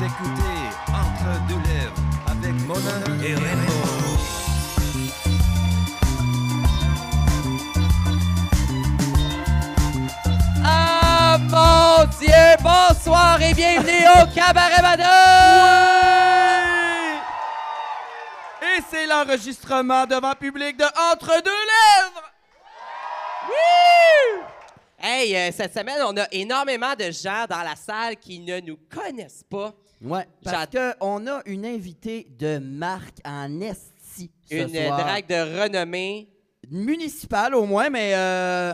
Vous écoutez Entre deux lèvres avec Mona et Rainbow. Ah mon Dieu! Bonsoir et bienvenue au Cabaret Madame! Et c'est l'enregistrement devant public de Entre deux lèvres! Hey, euh, cette semaine, on a énormément de gens dans la salle qui ne nous connaissent pas. Ouais, parce qu'on a une invitée de marque en esti ce Une soir. drague de renommée. municipale au moins, mais euh,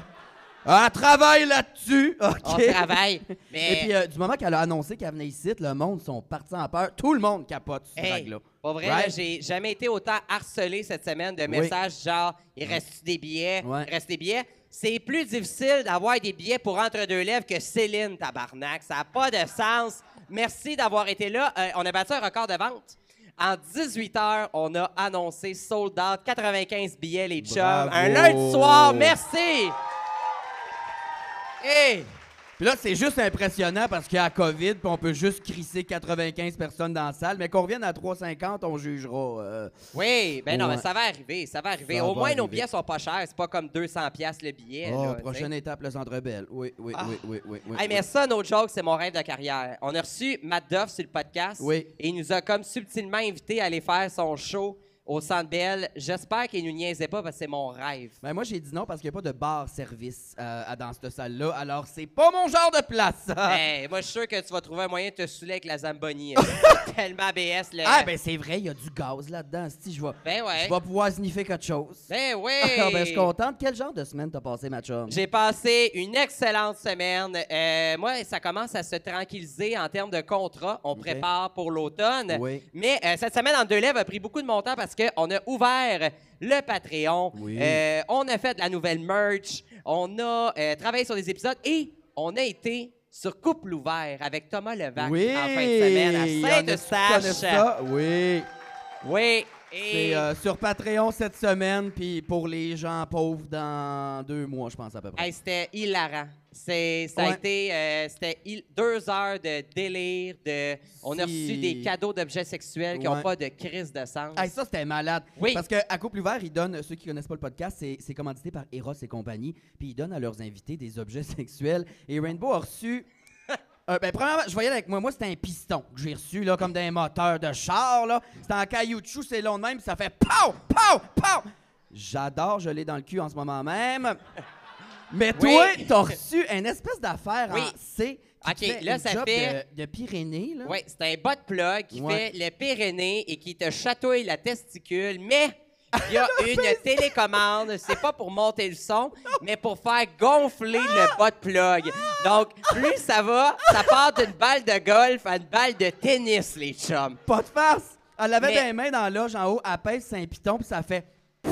Elle travaille là-dessus! OK. On travaille. Mais Et puis, euh, du moment qu'elle a annoncé qu'elle venait ici, le monde sont partis en peur. Tout le monde capote sur Hey, drague-là. Pour vrai, Right? là, j'ai jamais été autant harcelé cette semaine de Oui. messages genre il reste des billets, Ouais. il reste des billets? C'est plus difficile d'avoir des billets pour entre deux lèvres que Céline tabarnak. Ça n'a pas de sens. Merci d'avoir été là. Euh, on a battu un record de vente. En 18 heures, on a annoncé sold out 95 billets les chums. Bravo. Un lundi soir, merci. Hey! Puis là, c'est juste impressionnant parce qu'il y a la COVID, puis on peut juste crisser 95 personnes dans la salle. Mais qu'on revienne à 350, on jugera. euh. Oui, ben non, Ouais. mais ça va arriver, ça va arriver. Ça Au va moins, nos arriver. billets sont pas chers. C'est pas comme 200 pièces le billet. Oh, là, tu sais. prochaine étape, le Centre Bell. Oui, oui, Ah. oui, oui, oui. oui, Hey, mais oui. ça, notre joke, c'est mon rêve de carrière. On a reçu Matt Duff sur le podcast. Oui. Et il nous a comme subtilement invité à aller faire son show au Centre Bell. J'espère qu'il nous niaisait pas parce que c'est mon rêve. Ben, moi, j'ai dit non parce qu'il n'y a pas de bar-service euh, dans cette salle-là. Alors, c'est pas mon genre de place. Hey, moi, je suis sûr que tu vas trouver un moyen de te saouler avec la Zamboni. Tellement BS, le... Ah, ben, c'est vrai, il y a du gaz là-dedans. Si, je vais, Ben ouais. je vais pouvoir sniffer quelque chose. Ben oui! Ah, ben, je suis contente. Quel genre de semaine t'as passé, ma chum? J'ai passé une excellente semaine. Euh, moi, ça commence à se tranquilliser en termes de contrat. On prépare pour l'automne. Oui. Mais euh, cette semaine, en deux lèvres, a pris beaucoup de mon temps parce qu'on a ouvert le Patreon. Oui. Euh, on a fait de la nouvelle merch. On a euh, travaillé sur des épisodes et on a été sur Couple ouvert avec Thomas Levac Oui! en fin de semaine à Saint-Eustache. Oui. Et C'est euh, sur Patreon cette semaine, puis pour les gens pauvres dans deux mois, je pense à peu près. Hey, c'était hilarant. C'est, ça a été euh, c'était deux heures de délire. De, on a reçu des cadeaux d'objets sexuels qui n'ont Ouais. pas de crise de sens. Hey, ça, c'était malade. Oui. Parce que à Couple Ouvert, ils donnent, ceux qui connaissent pas le podcast, c'est, c'est commandité par Eros et compagnie, puis ils donnent à leurs invités des objets sexuels. Et Rainbow a reçu. Euh, ben, premièrement, je voyais avec moi, moi, c'était un piston que j'ai reçu, là, comme d'un moteur de char, là. C'était en caoutchouc, c'est long de même, puis ça fait pow, pow, pow. J'adore, je l'ai dans le cul en ce moment même. Mais toi, Oui. t'as reçu une espèce d'affaire Oui. en C. qui Ok, là, une ça job fait- De, de Pyrénées, là. Oui, c'est un bas de plug qui Ouais. fait le Pyrénées et qui te chatouille la testicule, mais il y a une télécommande. C'est pas pour monter le son, mais pour faire gonfler le bas de plug. Donc, plus ça va, ça part d'une balle de golf à une balle de tennis, les chums. Pas de face. Elle avait Mais- des mains dans la loge en haut, elle pèse Saint-Piton, puis ça fait.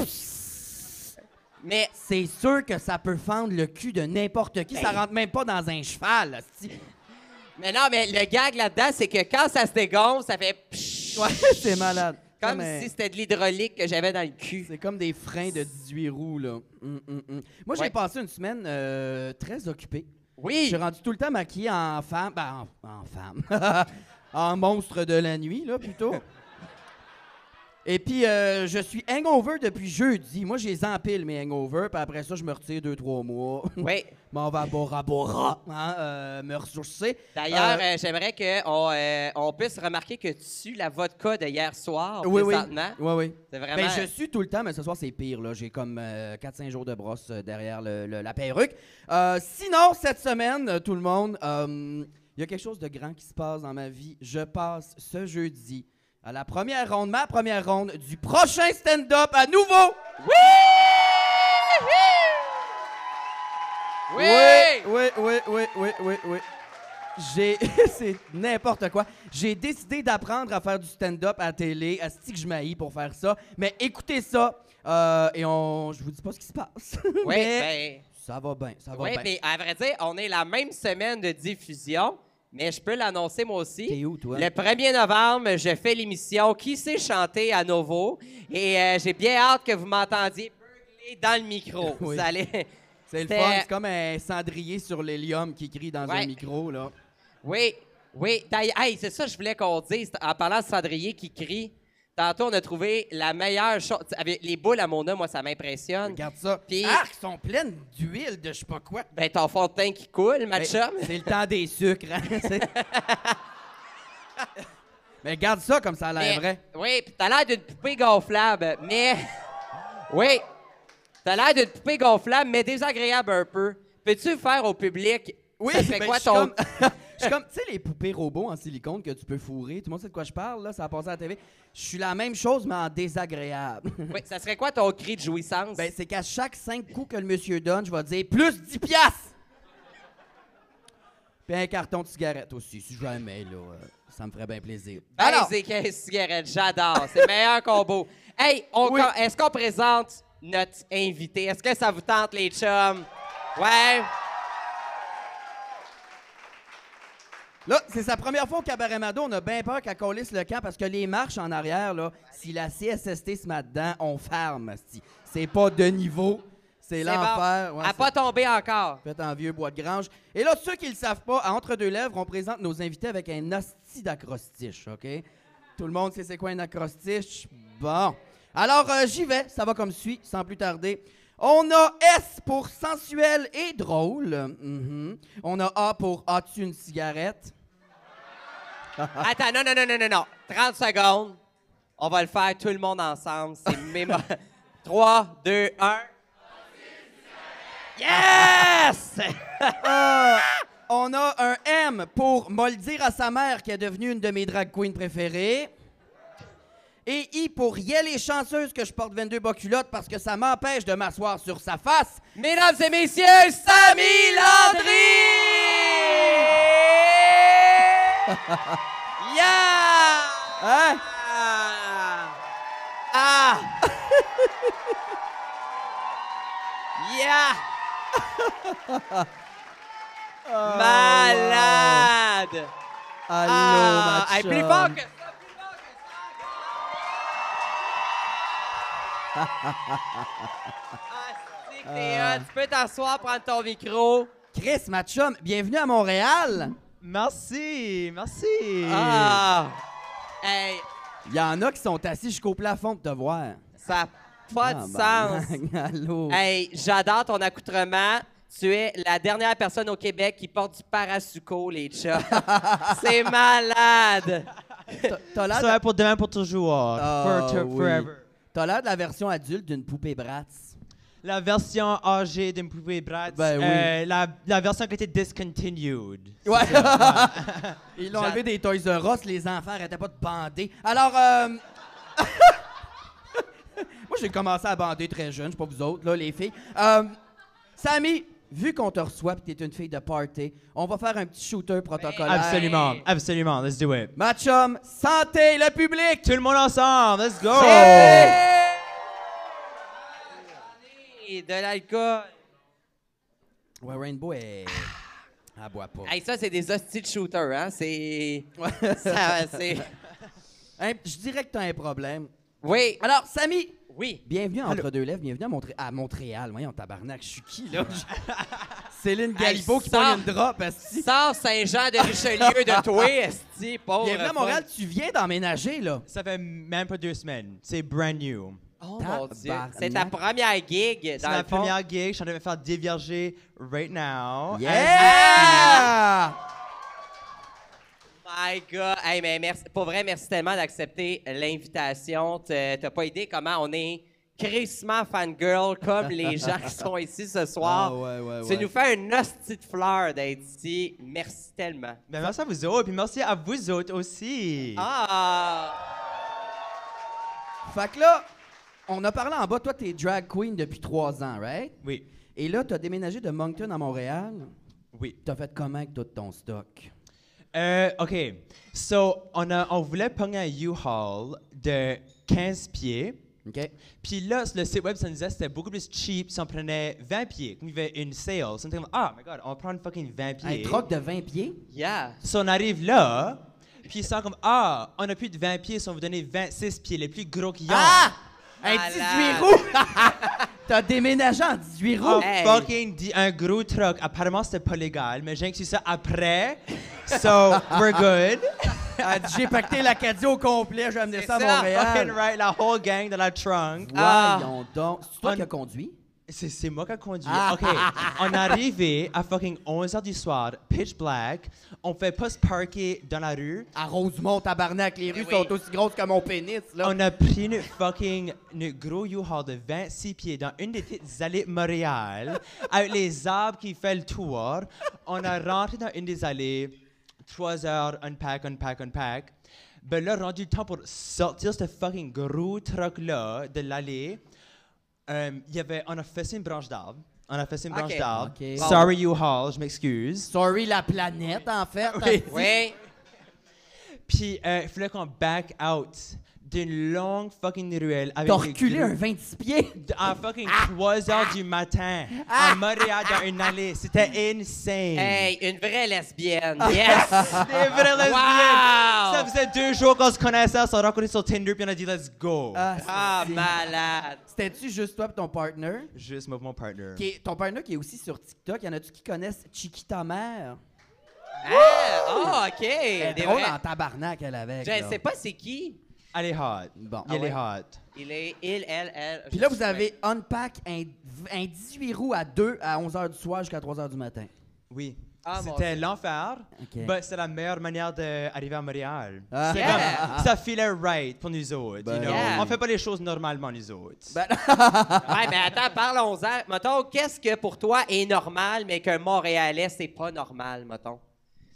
Mais C'est sûr que ça peut fendre le cul de n'importe qui. Ça Ben- rentre même pas dans un cheval. hostie. Mais non, mais le gag là-dedans, c'est que quand ça se dégonfle, ça fait pshhh, Ouais, c'est malade. Comme mais si c'était de l'hydraulique que j'avais dans le cul. C'est comme des freins de 18 roues, là. Hum, hum, hum. Moi, j'ai Ouais. passé une semaine euh, très occupée. Je Oui. suis rendu tout le temps maquillé en femme. Ben, en, en femme. en monstre de la nuit, là, plutôt. Et puis, euh, je suis hangover depuis jeudi. Moi, j'ai empile mes hangovers, puis après ça, je me retire deux, trois mois. Oui. M'en va à Bora Bora, hein, euh, me ressourcer. D'ailleurs, Euh, euh, j'aimerais qu'on on puisse remarquer que tu sues la vodka de hier soir, oui, oui. présentement. Oui, oui. C'est vraiment... Ben, je suis tout le temps, mais ce soir, c'est pire. là. J'ai comme 4-5 jours de brosse derrière le- le- la perruque. Sinon, cette semaine, tout le monde, il y a quelque chose de grand qui se passe dans ma vie. Je passe ce jeudi à la première ronde, ma première ronde du prochain stand-up à nouveau. Oui! oui, oui, oui, oui, oui, oui. J'ai, c'est n'importe quoi. J'ai décidé d'apprendre à faire du stand-up à la télé, à que je m'haïs pour faire ça. Mais écoutez ça, euh, et on, je vous dis pas ce qui se passe. Oui, mais ben, ça va bien, ça va oui, bien. mais à vrai dire, on est la même semaine de diffusion, mais je peux l'annoncer moi aussi. T'es où, toi? Le 1er novembre, je fais l'émission Qui sait chanter à Novo et euh, j'ai bien hâte que vous m'entendiez beugler dans le micro. Oui. Vous allez... C'est le fun, c'est comme un cendrier sur l'hélium qui crie dans Ouais. un micro, là. Oui. Oui, hey, c'est ça que je voulais qu'on dise. En parlant de cendrier qui crie, tantôt, on a trouvé la meilleure chose. Avec les boules à Mona, moi, ça m'impressionne. Regarde ça. Puis- Ah, ils sont pleines d'huile de je sais pas quoi. Ben, ton fond de teint qui coule, ma Ben, chum. C'est le temps des sucres. hein, c'est- Mais garde ça comme ça a l'air Mais- vrai. Oui, puis t'as l'air d'une poupée gonflable, mais. Oui, t'as l'air d'une poupée gonflable, mais désagréable un peu. Peux-tu faire au public? Oui, ça fait ben, quoi je suis ton. comme- suis comme, tu sais, les poupées robots en silicone que tu peux fourrer. Tout le monde sait de quoi je parle, là, ça a passé à la TV. Je suis la même chose, mais en désagréable. Oui, ça serait quoi ton cri de jouissance? ben, c'est qu'à chaque cinq coups que le monsieur donne, je vais dire plus 10 piastres! Puis un carton de cigarette aussi, si jamais, là. euh, ça me ferait bien plaisir. Alors, c'est 15 cigarettes, j'adore. C'est le meilleur combo. Hey, Oui. est-ce qu'on présente notre invité? Est-ce que ça vous tente, les chums? Ouais. Là, c'est sa première fois au Cabaret Mado. On a bien peur qu'elle colisse le camp parce que les marches en arrière, là, si la CSST se met dedans, on ferme. C'est pas de niveau. C'est l'enfer. bon. Ouais, c'est pas tombé encore. fait en vieux bois de grange. Et là, ceux qui le savent pas, à Entre deux lèvres, on présente nos invités avec un hostie d'acrostiche, OK? Tout le monde sait c'est quoi un acrostiche? Bon. Alors, euh, j'y vais. Ça va comme suit, sans plus tarder. On a S pour sensuel et drôle. Mhm. On a A pour As-tu une cigarette? Attends, non, non, non, non, non, non. 30 secondes. On va le faire tout le monde ensemble. C'est mémo... 3, 2, 1. Yes! Euh, on a un M pour dire à sa mère qui est devenue une de mes drag queens préférées. Et I pour Yel est chanceuse que je porte 22 bas culottes parce que ça m'empêche de m'asseoir sur sa face. Mesdames et messieurs, Samy Landry! yeah! Hein? Ah! Ah! yeah! Malade! Allô, ah! ma Hey, plus fort que ça! Plus fort que ça! Ah, c'est que t'es hot. Tu peux t'asseoir, prendre ton micro. Chris, ma chum, bienvenue à Montréal. Merci, merci. Ah! Hey, Il y en a qui sont assis jusqu'au plafond pour te voir. ça n'a pas de Ah, sens. ben, Allô? Hey, j'adore ton accoutrement. Tu es la dernière personne au Québec qui porte du parasuco, les chats. C'est malade. T'as- l'air Ça de- va pour demain pour toujours. Ah, for to- oui. forever. t'as l'air de la version adulte d'une poupée Bratz. La version âgée poupée Bratz. Ben oui. euh, la, la version qui a été discontinued. Ouais. Ils l'ont enlevé des Toys R Us, les enfants arrêtaient pas de bander. Alors, euh... moi j'ai commencé à bander très jeune, je sais pas vous autres, là, les filles. Euh... Samy, vu qu'on te reçoit et que t'es une fille de party, on va faire un petit shooter protocolaire. Absolument, absolument. Let's do it. Ma chum, santé, le public! Tout le monde ensemble, let's go. Et de l'alcool. Ouais, Rainbow est... Elle boit pas. Hey, ça, c'est des hosties de shooters, hein? C'est. Ouais. ça, c'est. Hein, Je dirais que t'as un problème. Oui. Alors, Samy, Oui. bienvenue à Entre deux lèvres, bienvenue à, Montré- à Montréal. Voyons, tabarnak, je suis qui, là? Céline Galibo qui ça- prend une drop, esti. Sors Saint-Jean de Richelieu de toi, esti, pauvre. Bienvenue à. Montréal, tu viens d'emménager, là. Ça fait même pas deux semaines. C'est brand new. Oh mon Dieu. C'est ta première gig, C'est dans ma le fond. première gig. Je suis en train de me faire dévierger right now. Yeah! My God. Hey, mais merci. Pour vrai, merci tellement d'accepter l'invitation. T'as t'as pas idée comment on est crissement fangirl comme les gens qui sont ici ce soir. Ah, ouais, ouais, tu ouais. nous fais une hostie de fleur d'être ici. Merci tellement. Ben, merci à vous autres, puis merci à vous autres aussi. Ah! Fait que là, on a parlé en bas. Toi, t'es drag queen depuis trois ans, right? Oui, Et là, t'as déménagé de Moncton à Montréal. oui. T'as fait comment avec tout ton stock? Euh, OK. So, on, a, on voulait pogner un U-Haul de 15 pieds. OK? Puis là, le site web, ça nous disait que c'était beaucoup plus cheap si on prenait 20 pieds. Comme il y avait une sale. So, on était comme, ah, my God, on va prendre fucking 20 Un pieds. troc de 20 pieds? Yeah! So, on arrive là, puis ils sont comme, ah, on a plus de 20 pieds, si on vous donner 26 pieds, les plus gros qu'ils ont. Ah! Un Malade. 18 roues! T'as déménagé en 18 roues? Oh, Hey. fucking dit un gros truck. Apparemment, c'était pas légal, mais j'ai su ça après. So, we're good. Elle dit, J'ai pacté l'Acadie au complet, je vais amener C'est ça à ça, Fucking Montréal. right, la whole gang dans la trunk. Ah. Donc. C'est toi On- qui as conduit? C'est, moi qui ai conduit. Ah. OK. On est arrivé à fucking 11h du soir, pitch black. On fait pas se parker dans la rue. À Rosemont, tabarnak, les rues Oui. sont aussi grosses que mon pénis, là. On a pris une fucking une gros U-Haul de 26 pieds dans une des petites allées Montréal avec les arbres qui fait le tour. On a rentré dans une des allées, 3 heures, unpack, unpack, unpack. Ben là, rendu le temps pour sortir ce fucking gros truck-là de l'allée, euh, il y avait, on a fait une branche d'arbre. On a fait une branche Ok. d'arbre. Ok. Sorry U-Haul, je m'excuse. Sorry, la planète, en fait. Oui. Oui. Puis euh, il fallait qu'on back out d'une longue fucking ruelle avec T'as des reculé un 26 pieds? à fucking 3 heures du matin Ah! à Montréal dans une allée. C'était insane. Hey, une vraie lesbienne. Yes! Des vraies lesbiennes. Wow! Ça faisait deux jours qu'on se connaissait, on s'est rencontrés sur Tinder, puis on a dit let's go. Ah, Ah, c'est- malade. C'était-tu juste toi et ton partner? Juste moi, mon partner. Qui est- ton partner qui est aussi sur TikTok, y en a-tu qui connaissent Chiquita Mère? Ah, oh, OK. Elle est Des drôle vrais- en tabarnak, elle, avec. Je là. ne sais pas c'est qui. Elle est hot. Bon. Elle Ah est ouais? hot. Il est, il, elle, elle. Puis là, vous avez unpack un, un 18 roues à 2 à 11h du soir jusqu'à 3h du matin. Oui. Ah, C'était l'enfer, OK. mais c'est la meilleure manière d'arriver à Montréal. Ah. C'est Yeah. comme, ça filait right pour nous autres. Ben you know? yeah. On fait pas les choses normalement, nous autres. Ben- Ouais, mais attends, parlons-en. Mettons, qu'est-ce que pour toi est normal, mais qu'un Montréalais, c'est pas normal, mettons?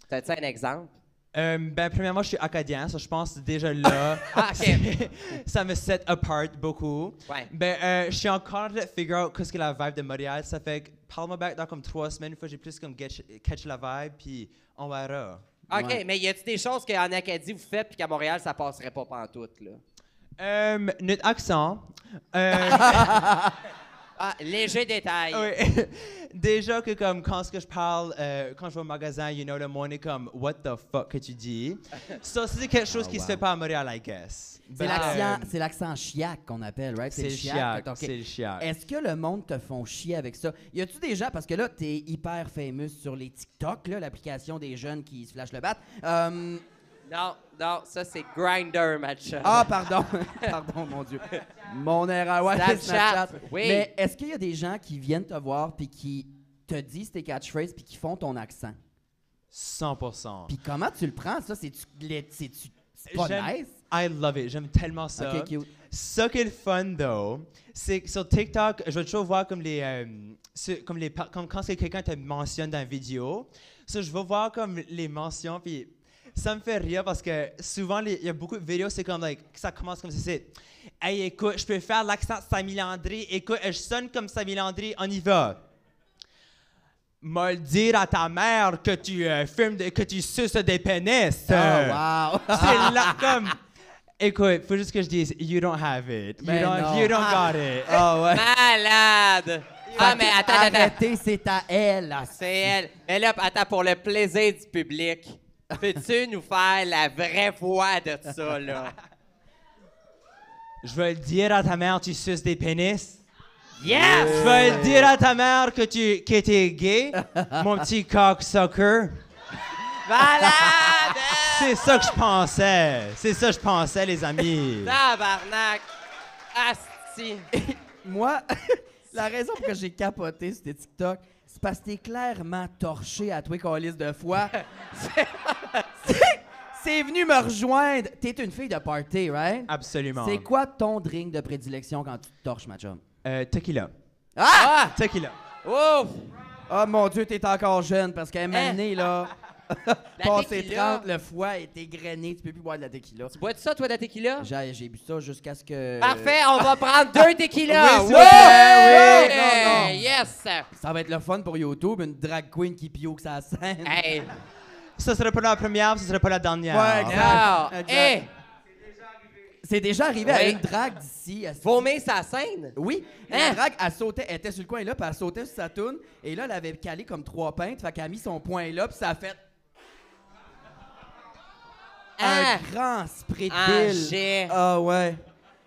T'as-tu un exemple? Euh, ben, premièrement, je suis acadien, ça, je pense déjà là, Ah, OK. ça me set apart beaucoup. Ouais. Ben, euh, je suis encore de figure out qu'est-ce que la vibe de Montréal. Ça fait que parle-moi back dans comme trois semaines, une fois j'ai plus comme catch, catch la vibe, puis on verra. OK, Ouais. mais y a-tu des choses qu'en Acadie vous faites puis qu'à Montréal, ça passerait pas pantoute, là? Euh, notre accent. Ah, léger détail. oui. Déjà que comme quand ce que je parle, euh, quand je vais au magasin, you know, le monde est comme What the fuck que tu dis? Ça, c'est quelque chose qui se fait pas à Montréal, I guess. C'est Ben, l'accent, c'est l'accent chiac qu'on appelle, right? C'est le chiac, c'est le chiac. Est-ce que le monde te font chier avec ça? Y a-tu des gens, parce que là, t'es hyper famous sur les TikTok, là, l'application des jeunes qui se flashent le bat. Euh, Non, non, ça, c'est Grinder, match. ah, pardon, pardon, mon Dieu. Mon erreur, ouais, Snapchat, Snapchat. oui. Mais est-ce qu'il y a des gens qui viennent te voir puis qui te disent tes catchphrases puis qui font ton accent? 100%. Puis comment tu le prends, ça? C'est-tu c'est-tu- c'est pas nice? I love it. J'aime tellement ça. Ok, cute. Ce qui est le fun, though, c'est que sur TikTok, je vais toujours voir comme les. euh, comme les comme quand c'est quelqu'un te mentionne dans une vidéo. So, je vais voir comme les mentions, puis ça me fait rire parce que souvent, il y a beaucoup de vidéos, c'est comme, like, ça commence comme ça, c'est Hey, écoute, je peux faire l'accent de Samy Landry. Écoute, je sonne comme Samy Landry, on y va. M'a le dire à ta mère que tu euh, fumes, de- que tu suces des pénis. Oh, wow! C'est là comme. Écoute, faut juste que je dise, you don't have it. You Ben don't, non. you don't Ah. got it. Ah ouais. Malade! Ah, mais attends, attends. Arrêtez, c'est à elle. C'est elle. Mais là, attends, pour le plaisir du public, peux-tu nous faire la vraie voix de ça, là? Je vais le dire à ta mère, tu suces des pénis. Yes! Je vais le dire à ta mère que tu que es gay, mon petit cocksucker. Malade! C'est ça que je pensais. C'est ça que je pensais, les amis. Tabarnak! Asti! Moi, la raison pour que j'ai capoté tes TikTok, c'est parce que t'es clairement torché à toi, Calis de fois. C'est- venu me rejoindre. T'es une fille de party, right? Absolument. C'est quoi ton drink de prédilection quand tu te torches, ma chum? Euh, tequila. Ah! Ah! Tequila. Ouf! Oh mon Dieu, t'es encore jeune parce qu'à un moment Hein? donné, là, passé tequila. 30, le foie est égrené, tu peux plus boire de la tequila. Bois-tu ça, toi, de la tequila? J'ai bu ça jusqu'à ce que. Parfait, on va prendre deux tequilas! Oui, non, non. Yes! Ça va être le fun pour YouTube, une drag queen qui pioque sa scène. Hey! Ça serait pas la première, ce serait pas la dernière. Ouais, exact. Ah! Exact. Hey! C'est déjà arrivé à Oui. une drague d'ici. à- Vomir sa scène? Oui, Hein? la drague, elle sautait, elle était sur le coin là, puis elle sautait sur sa toune, et là, elle avait calé comme trois pintes, fait qu'elle a mis son poing là, puis ça a fait Ah! un grand spray de jet. Ah ouais.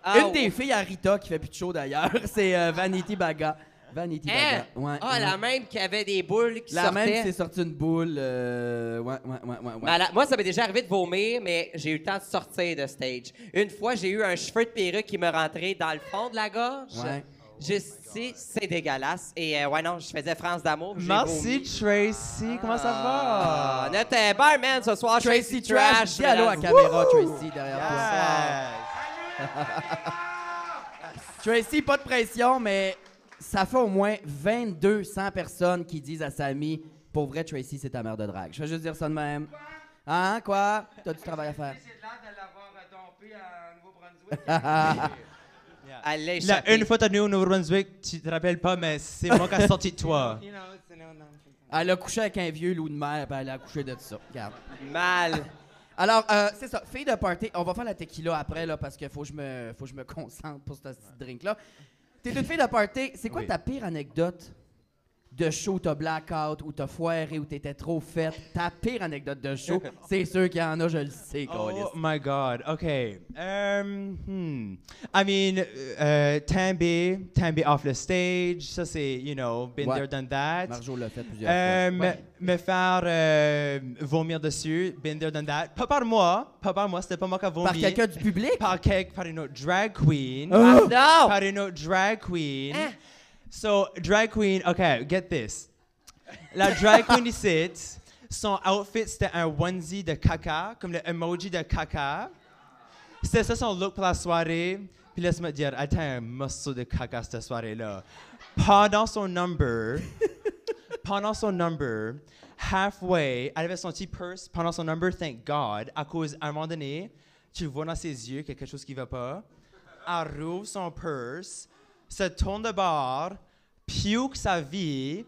Ah, Une des filles à Rita qui fait plus de show d'ailleurs, c'est euh, Vanity Baga. Vanity Hein? Baga. Ouais, Ah, ouais. la même qui avait des boules qui La sortaient. même qui s'est sortie une boule. euh, ouais, ouais, ouais, ouais. ouais. Mais à la- moi, ça m'est déjà arrivé de vomir, mais j'ai eu le temps de sortir de stage. Une fois, j'ai eu un cheveu de perruque qui me rentrait dans le fond de la gorge. Ouais. Juste ici, c'est dégueulasse. Et euh, ouais, non, je faisais France d'amour. Merci. Tracy. Comment ça Ah, va? notre euh, barman ce soir, Tracy Tracy Trash, Trash. dis allô à mesdames. caméra, Tracy, derrière toi. Yes. Tracy, pas de pression, mais ça fait au moins 2200 personnes qui disent à Samy Pour vrai, Tracy, c'est ta mère de drague. Je vais juste dire ça de même. Hein, quoi? T'as du travail à faire. Elle l'a Là, échappé. une fois, t'as venu au Nouveau-Brunswick, tu te rappelles pas, mais c'est moi qui ai sorti de toi. Elle a couché avec un vieux loup de mer, puis elle a accouché de ça. Regarde. Mal. Alors, euh, c'est ça. Fille de party, on va faire la tequila après, là, parce qu'il faut, que je me- faut que je me concentre pour ce petit drink-là. T'es une fille de party. C'est quoi Oui. ta pire anecdote? De show t'as blackout, où t'as foiré, où t'étais trop faite? Ta pire anecdote de show, c'est sûr qu'il y en a, je le sais. Oh my God. Okay. Um. Hmm. I mean, uh, Tambi, Tambi off the stage. Ça c'est, you know, been Ouais. there, done that. Marjo l'a fait plusieurs Euh, fois. me, Ouais. me faire euh, vomir dessus, been there, done that. Pas par moi, pas par moi, c'était pas moi qui a vomi. Par quelqu'un du public? Par, quel- par une autre drag queen. Ah, non! Par une autre drag queen. Hein? So, drag queen, okay, get this. La drag queen ici, son outfit c'était un onesie de caca, comme le emoji de caca. C'était ça son look pour la soirée. Puis laisse-moi dire, elle était un morceau de caca cette soirée-là. Pendant son number, pendant son number, halfway, elle avait son petit purse pendant son number, thank God, à cause, à un moment donné, tu vois dans ses yeux quelque chose qui va pas. Elle rouvre son purse, se tourne de bord, puke sa vie,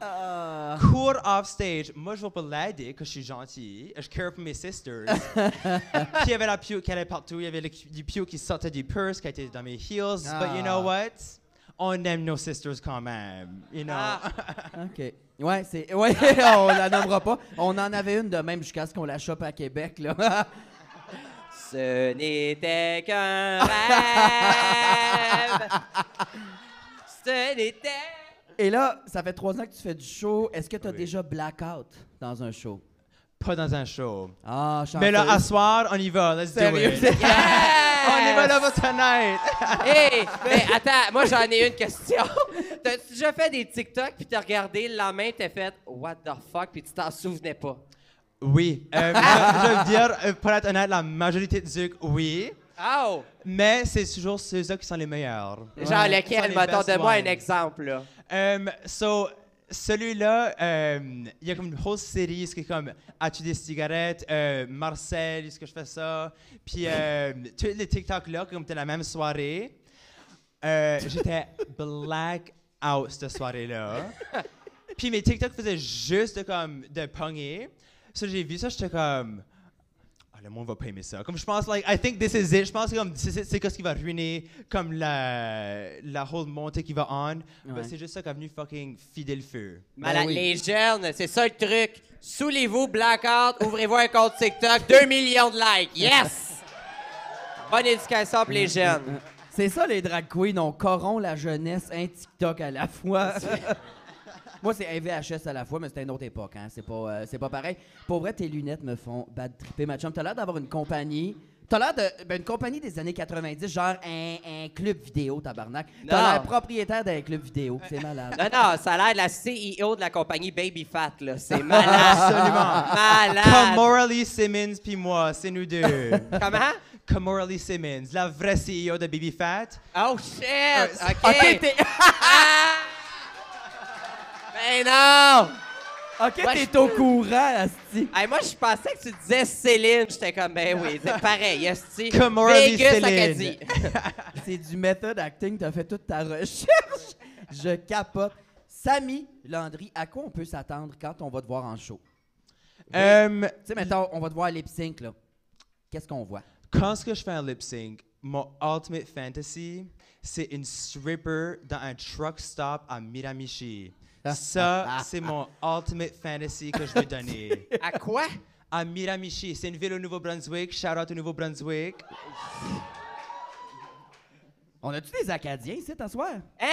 court off stage. Moi, je vais pas l'aider, que je suis gentil. Je care pour mes sisters. Puis il y avait la puke qui allait partout. Il y avait le, du puke qui sortait du purse, qui était dans mes heels. But you know Ah. what? On aime nos sisters quand même. You know? Ah. OK. Ouais, c'est. Ouais, on la nommera pas. On en avait une de même jusqu'à ce qu'on la chope à Québec, là. Ce n'était qu'un rêve. Et là, ça fait trois ans que tu fais du show. Est-ce que tu as Oui. déjà blackout dans un show? Pas dans un show. Ah, Mais là, à soir, on y va. Let's do it. On y va là pour tonight. Hey, mais attends, moi j'en ai une question. T'as-tu déjà fait des TikTok puis t'as regardé le lendemain, t'as fait What the fuck puis tu t'en souvenais pas? Oui. Euh, je, veux dire, euh, pour être honnête, la majorité de trucs, oui. Oh! Mais c'est toujours ceux-là qui sont les meilleurs. Genre Ça, lequel? Mettons, donne-moi un exemple, là. Um, so, celui-là, um, il y a comme une whole série, ce qui est comme As-tu des cigarettes? Euh, Marcel, est-ce que je fais ça? Puis, euh, tous les TikTok-là, comme c'était la même soirée, euh, j'étais black out cette soirée-là. Puis mes TikTok faisaient juste de, comme de pogner. So, j'ai vu ça, j'étais comme. Le monde va pas aimer ça. Comme je pense, like, I think this is it. Je pense que comme c'est c'est- c'est ce qui va ruiner comme la, la whole montée qui va on. Ben, Ouais. c'est juste ça qui a venu fucking fider le feu. Malade, oui. Les jeunes, c'est ça le truc. Saoulez-vous, blackout, ouvrez-vous un compte TikTok, 2 millions de likes. Yes! Bonne éducation pour les jeunes. C'est ça, les drag queens. On corrompt la jeunesse, un TikTok à la fois. Moi, c'est un VHS à la fois, mais c'était une autre époque. Hein. C'est pas, euh, c'est pas pareil. Pour vrai, tes lunettes me font bad tripper, ma chum. T'as l'air d'avoir une compagnie. T'as l'air de. Ben, une compagnie des années 90, genre un, un club vidéo, tabarnak. T'as Non. l'air propriétaire d'un club vidéo. C'est malade. Non, non, ça a l'air de la CEO de la compagnie Baby Fat, là. C'est malade. Absolument. Malade. Comme Morley Simmons puis moi, c'est nous deux. Comment? Comme Morley Simmons, la vraie CEO de Baby Fat. Oh shit! OK. Ok, t'es. Ben non! Ok, Moi, t'es je- au courant, Asti. Hey, moi, je pensais que tu disais Céline. J'étais comme, ben oui, c'est pareil, esti. Comme Vegas, Céline. Acadie. C'est du method acting, t'as fait toute ta recherche. Je capote. Samy Landry, à quoi on peut s'attendre quand on va te voir en show? Um, Tu sais, mettons, on va te voir à lip sync, là. Qu'est-ce qu'on voit? Quand ce que je fais un lip sync, mon ultimate fantasy, c'est une stripper dans un truck stop à Miramichi. Ça, c'est mon ultimate fantasy que je vais donner. À quoi? À Miramichi, c'est une ville au Nouveau-Brunswick. Shout out au Nouveau-Brunswick. On a-tu des Acadiens ici, t'en soir? Hein?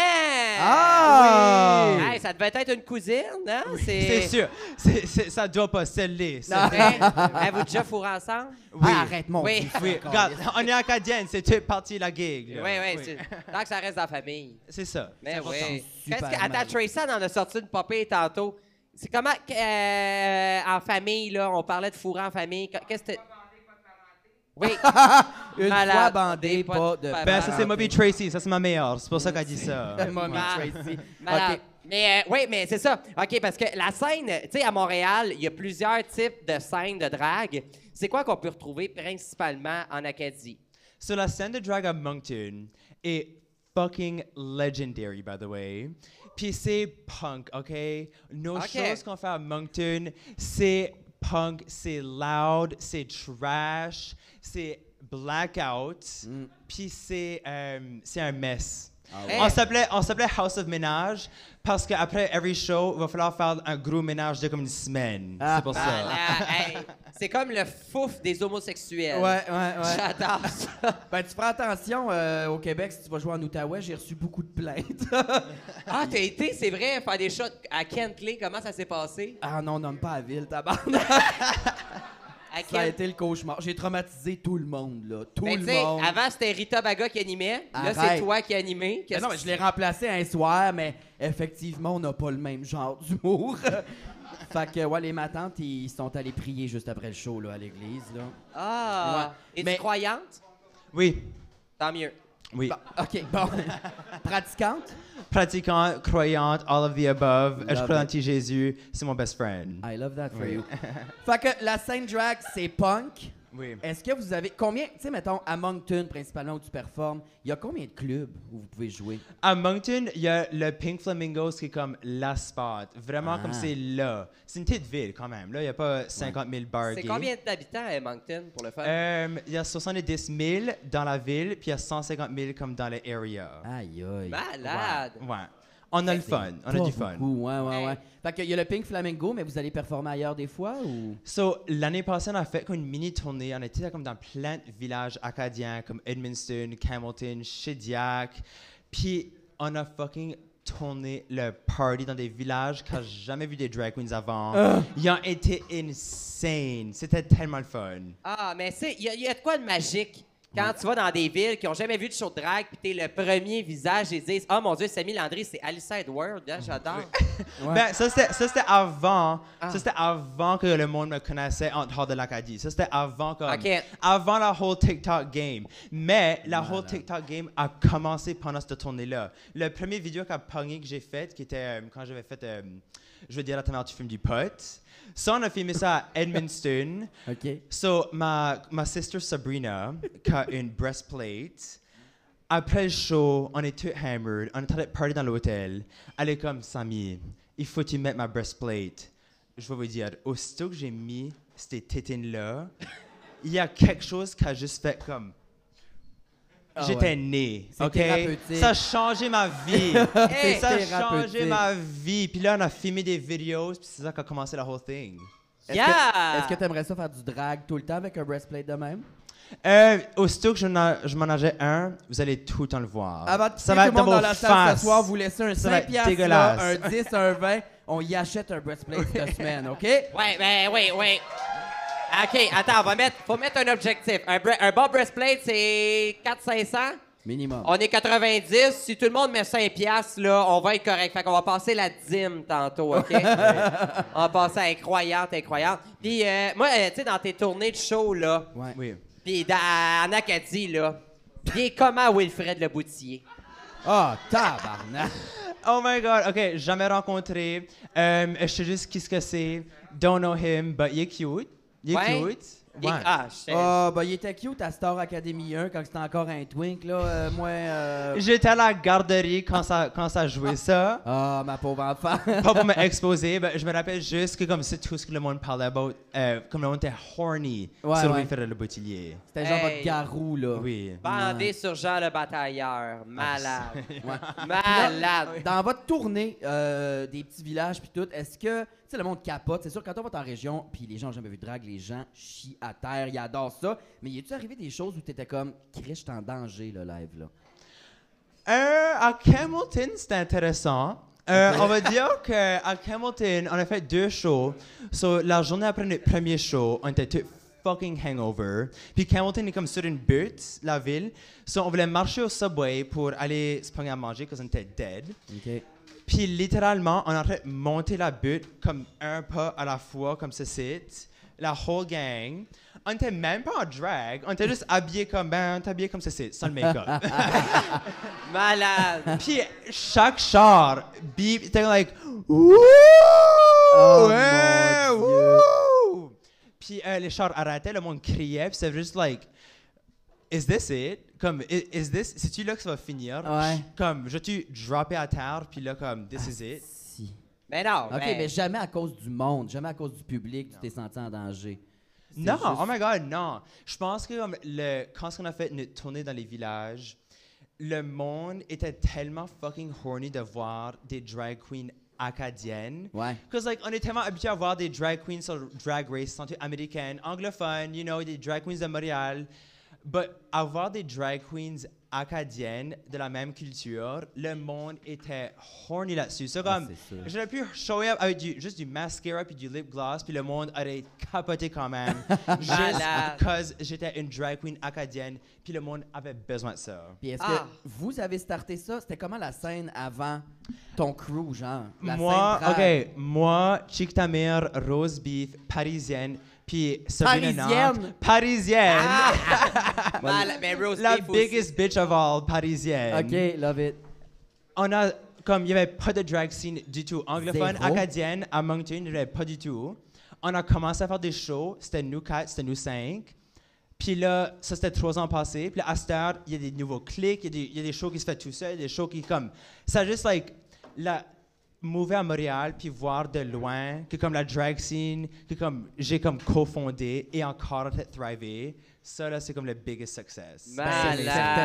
Ah! Hey, ça devait être une cousine, hein? C'est sûr. C'est- c'est- ça doit pas, les. Hein? Avez-vous déjà fourré ensemble? Oui. Ah, arrête, mon Oui. Oui, regarde, on est acadienne, c'est toute partie de la gig. Oui, là. oui. c'est- Tant que ça reste dans la famille. C'est ça. Mais important. oui. Qu'est-ce que, attends. Tracy en a sorti une popée tantôt. C'est comment, euh, en famille, là, on parlait de fourrer en famille. Qu'est-ce que Oui. Une Malade. fois bandé, Pas pas de- de... Ben, ça, c'est. Moby Tracy, ça, c'est ma meilleure. C'est pour ça qu'elle dit ça. Ouais. Tracy. Malade. Mais euh, oui, mais c'est ça. OK, parce que la scène, tu sais, à Montréal, il y a plusieurs types de scènes de drague. C'est quoi qu'on peut retrouver principalement en Acadie? So, la scène de drag à Moncton est fucking legendary, by the way. Puis c'est punk, OK? Nos OK. choses qu'on fait à Moncton, c'est punk, c'est loud, c'est trash, c'est blackout, puis c'est euh, c'est un mess. Ouais. On s'appelait on s'appelait House of Ménage parce qu'après every show, il va falloir faire un gros ménage de comme une semaine. Ah. c'est pour ça. Hey, c'est comme le fouf des homosexuels. Ouais, ouais, ouais. J'adore ça. Ben, tu feras attention euh, au Québec si tu vas jouer en Outaouais. J'ai reçu beaucoup de plaintes. Ah, t'as été, c'est vrai, faire des shots à Kentley. Comment ça s'est passé? ah non, nomme pas la ville, tabarnak. À Ça a été le cauchemar. J'ai traumatisé tout le monde, là. Tout Ben, le monde. avant, c'était Rita Baga qui animait. Là, c'est toi qui animais. Ben Qu'est-ce non, mais je l'ai remplacé un soir, mais effectivement, on n'a pas le même genre d'humour. fait que, ouais, les matantes, ils sont allés prier juste après le show, là, à l'église, là. Ah! Ouais. Es-tu Mais- croyante? Oui, Tant mieux. oui. Bon, OK, bon. Pratiquante? Pratiquante, croyante, all of the above. Je crois en petit Jésus, c'est mon best friend. I love that for Oui. you. fait que la scène drag, c'est punk. Oui. Est-ce que vous avez. Combien. Tu sais, mettons, à Moncton, principalement, où tu performes, il y a combien de clubs où vous pouvez jouer? À Moncton, il y a le Pink Flamingos qui est comme la spot. Vraiment Ah. comme c'est là. C'est une petite ville quand même. Là, il n'y a pas 50 000 bars C'est combien d'habitants à Moncton pour le fun? Euh, Il y a 70 000 dans la ville, puis il y a 150 000 comme dans les areas. Aïe, aïe. Malade! Ouais. On a le fun. On a du fun. beaucoup, Ouais, ouais, ouais. Fait qu'il y a le Pink Flamingo, mais vous allez performer ailleurs des fois ou? So, l'année passée, on a fait comme une mini tournée. On était comme dans plein de villages acadiens comme Edmundston, Campbellton, Shediac. Puis, on a fucking tourné le party dans des villages que j'ai jamais vu des drag queens avant. Ah. Ils ont été insane. C'était tellement le fun. Ah, mais c'est, il y, a- il y a de quoi de magique? Quand tu vas dans des villes qui ont jamais vu de show de drag, puis t'es le premier visage, ils disent, oh mon Dieu, Samy Landry, c'est Alice World, hein, j'adore. Ouais. Ben, ça, c'était avant. Ah. Ça, c'était avant que le monde me connaissait en dehors de l'Acadie. Ça, c'était avant comme... Avant la whole TikTok game. Mais la whole TikTok game a commencé pendant cette tournée-là. Le premier vidéo qu'a pogné que j'ai fait, qui était euh, quand j'avais fait... euh, je veux dire, la mère, tu fumes du pot. Ça, on a filmé ça à Edmundston. OK. So, ma, ma sister Sabrina, qui a une breastplate, après le show, on est tous hammered, on est de party dans l'hôtel. Elle est comme, Samy, il faut que tu mettes ma breastplate. Je vais vous dire, aussitôt que j'ai mis ces tétines-là, il y a quelque chose qui a juste fait comme... Ah J'étais ouais. né, OK? thérapeutique. Ça a changé ma vie. Hey, ça a changé ma vie. Puis là, on a filmé des vidéos, puis c'est ça qu'a commencé la whole thing. Est-ce Yeah! que- Est-ce que tu aimerais ça faire du drag tout le temps avec un breastplate de même? Euh, aussitôt que je, je m'en nageais un, vous allez tout le temps le voir. Avant de ça va tout être le monde dans dans la salle ce soir, vous laissez un Ça va 5 être piastres, là, un 10, un 20, on y achète un breastplate cette semaine, OK? Ouais, ben oui, oui. OK, attends, on va mettre, faut mettre un objectif. Un, bre- un bon breastplate, c'est 400-500. Minimum. On est 90. Si tout le monde met 5 piastres, là, on va être correct. Fait qu'on va passer la dîme tantôt, OK? on va passer à incroyante, incroyante. Puis, euh, moi, euh, tu sais, dans tes tournées de show, là, Ouais. Oui. puis dans- en Acadie, là, bien comment Wilfred Le Boutier? Ah, tabarnak! Oh my god, ok, jamais rencontré. Euh, je sais juste qui ce que c'est. Don't know him, but il est cute. Il est Ouais. cute. Il- Ouais. Ah, je sais. Ah, ben, il était cute à Star Academy 1 quand c'était encore un twink, là. euh, moi, euh, J'étais à la garderie quand ça, quand ça jouait ça. Ah, ma pauvre enfant. Pas pour m'exposer, mais je me rappelle juste que comme c'est tout ce que le monde parlait about, euh, comme le monde était horny Ouais, sur ouais. Wilfred le boutillier. C'était genre Hey. votre garou, là. Oui. Bandé sur Jean le Batailleur. Malade. Ouais. Malade. Dans votre tournée euh, des petits villages puis tout, est-ce que, sais, le monde capote? C'est sûr, quand on va en région, puis les gens ont jamais vu de drague, les gens chient à terre, ils adorent ça. Mais y est-tu arrivé des choses où t'étais comme, Chris, je en danger, le live, là? Euh, à Hamilton, c'était intéressant. Euh, On va dire qu'à Hamilton, on a fait deux shows. So, la journée après notre premier show, on était tous fucking hangover. Puis Hamilton est comme sur une butte, la ville. So, on voulait marcher au subway pour aller se prendre à manger parce qu'on était dead. OK. Puis littéralement, on est en train de monter la butte comme un pas à la fois, comme ceci. La whole gang. On était même pas en drag. On était juste habillés comme, ben, on était habillés comme ceci, sans le make-up. Malade. Puis chaque char beep, c'était like, Wouh! Oh, ouais, wouh! Puis euh, les chars arrêtaient, le monde criait, puis c'était juste like, is this it? Comme, is, is this, c'est-tu là que ça va finir? Ouais. Comme, je tu droppé à terre, puis là, comme, this is it. Si. Mais non. OK, ben, mais jamais à cause du monde, jamais à cause du public, tu t'es senti en danger. Non, juste- oh my god, non. Je pense que comme le, quand on a fait notre tournée dans les villages, le monde était tellement fucking horny de voir des drag queens acadiennes. Ouais. Parce like, on est tellement habitué à voir des drag queens sur Drag Race, santé américaine, anglophone, you know, des drag queens de Montréal. But avoir des drag queens acadiennes de la même culture, le monde était horny là-dessus. C'est Ah, comme, c'est sûr. j'aurais pu show up avec du, juste du mascara puis du lip gloss, puis le monde aurait capoté quand même. juste parce que j'étais une drag queen acadienne, puis le monde avait besoin de ça. Puis est-ce Ah. que vous avez starté ça? C'était comment la scène avant ton crew, genre? La moi, scène ok, moi, Chick Tamer, Rose Beef, parisienne, puis Sabrina Parisienne? Nantes, parisienne. Mais Rose la Beef aussi. biggest bitch of all, parisienne. OK, love it. On a, comme, il n'y avait pas de drag scene du tout. Anglophone, Zéro. acadienne, à Moncton, il n'y avait pas du tout. On a commencé à faire des shows, c'était nous quatre, c'était nous cinq. Puis là, ça c'était trois ans passés. Puis là, à cette heure, il y a des nouveaux clics, il y, a des- il y a des shows qui se font tout seul, des shows qui comme. Ça juste, like, la. Mouver à Montréal, puis voir de loin que comme la drag scene, que comme j'ai comme cofondé et encore en train de thriver, ça là, c'est comme le biggest success. Malade.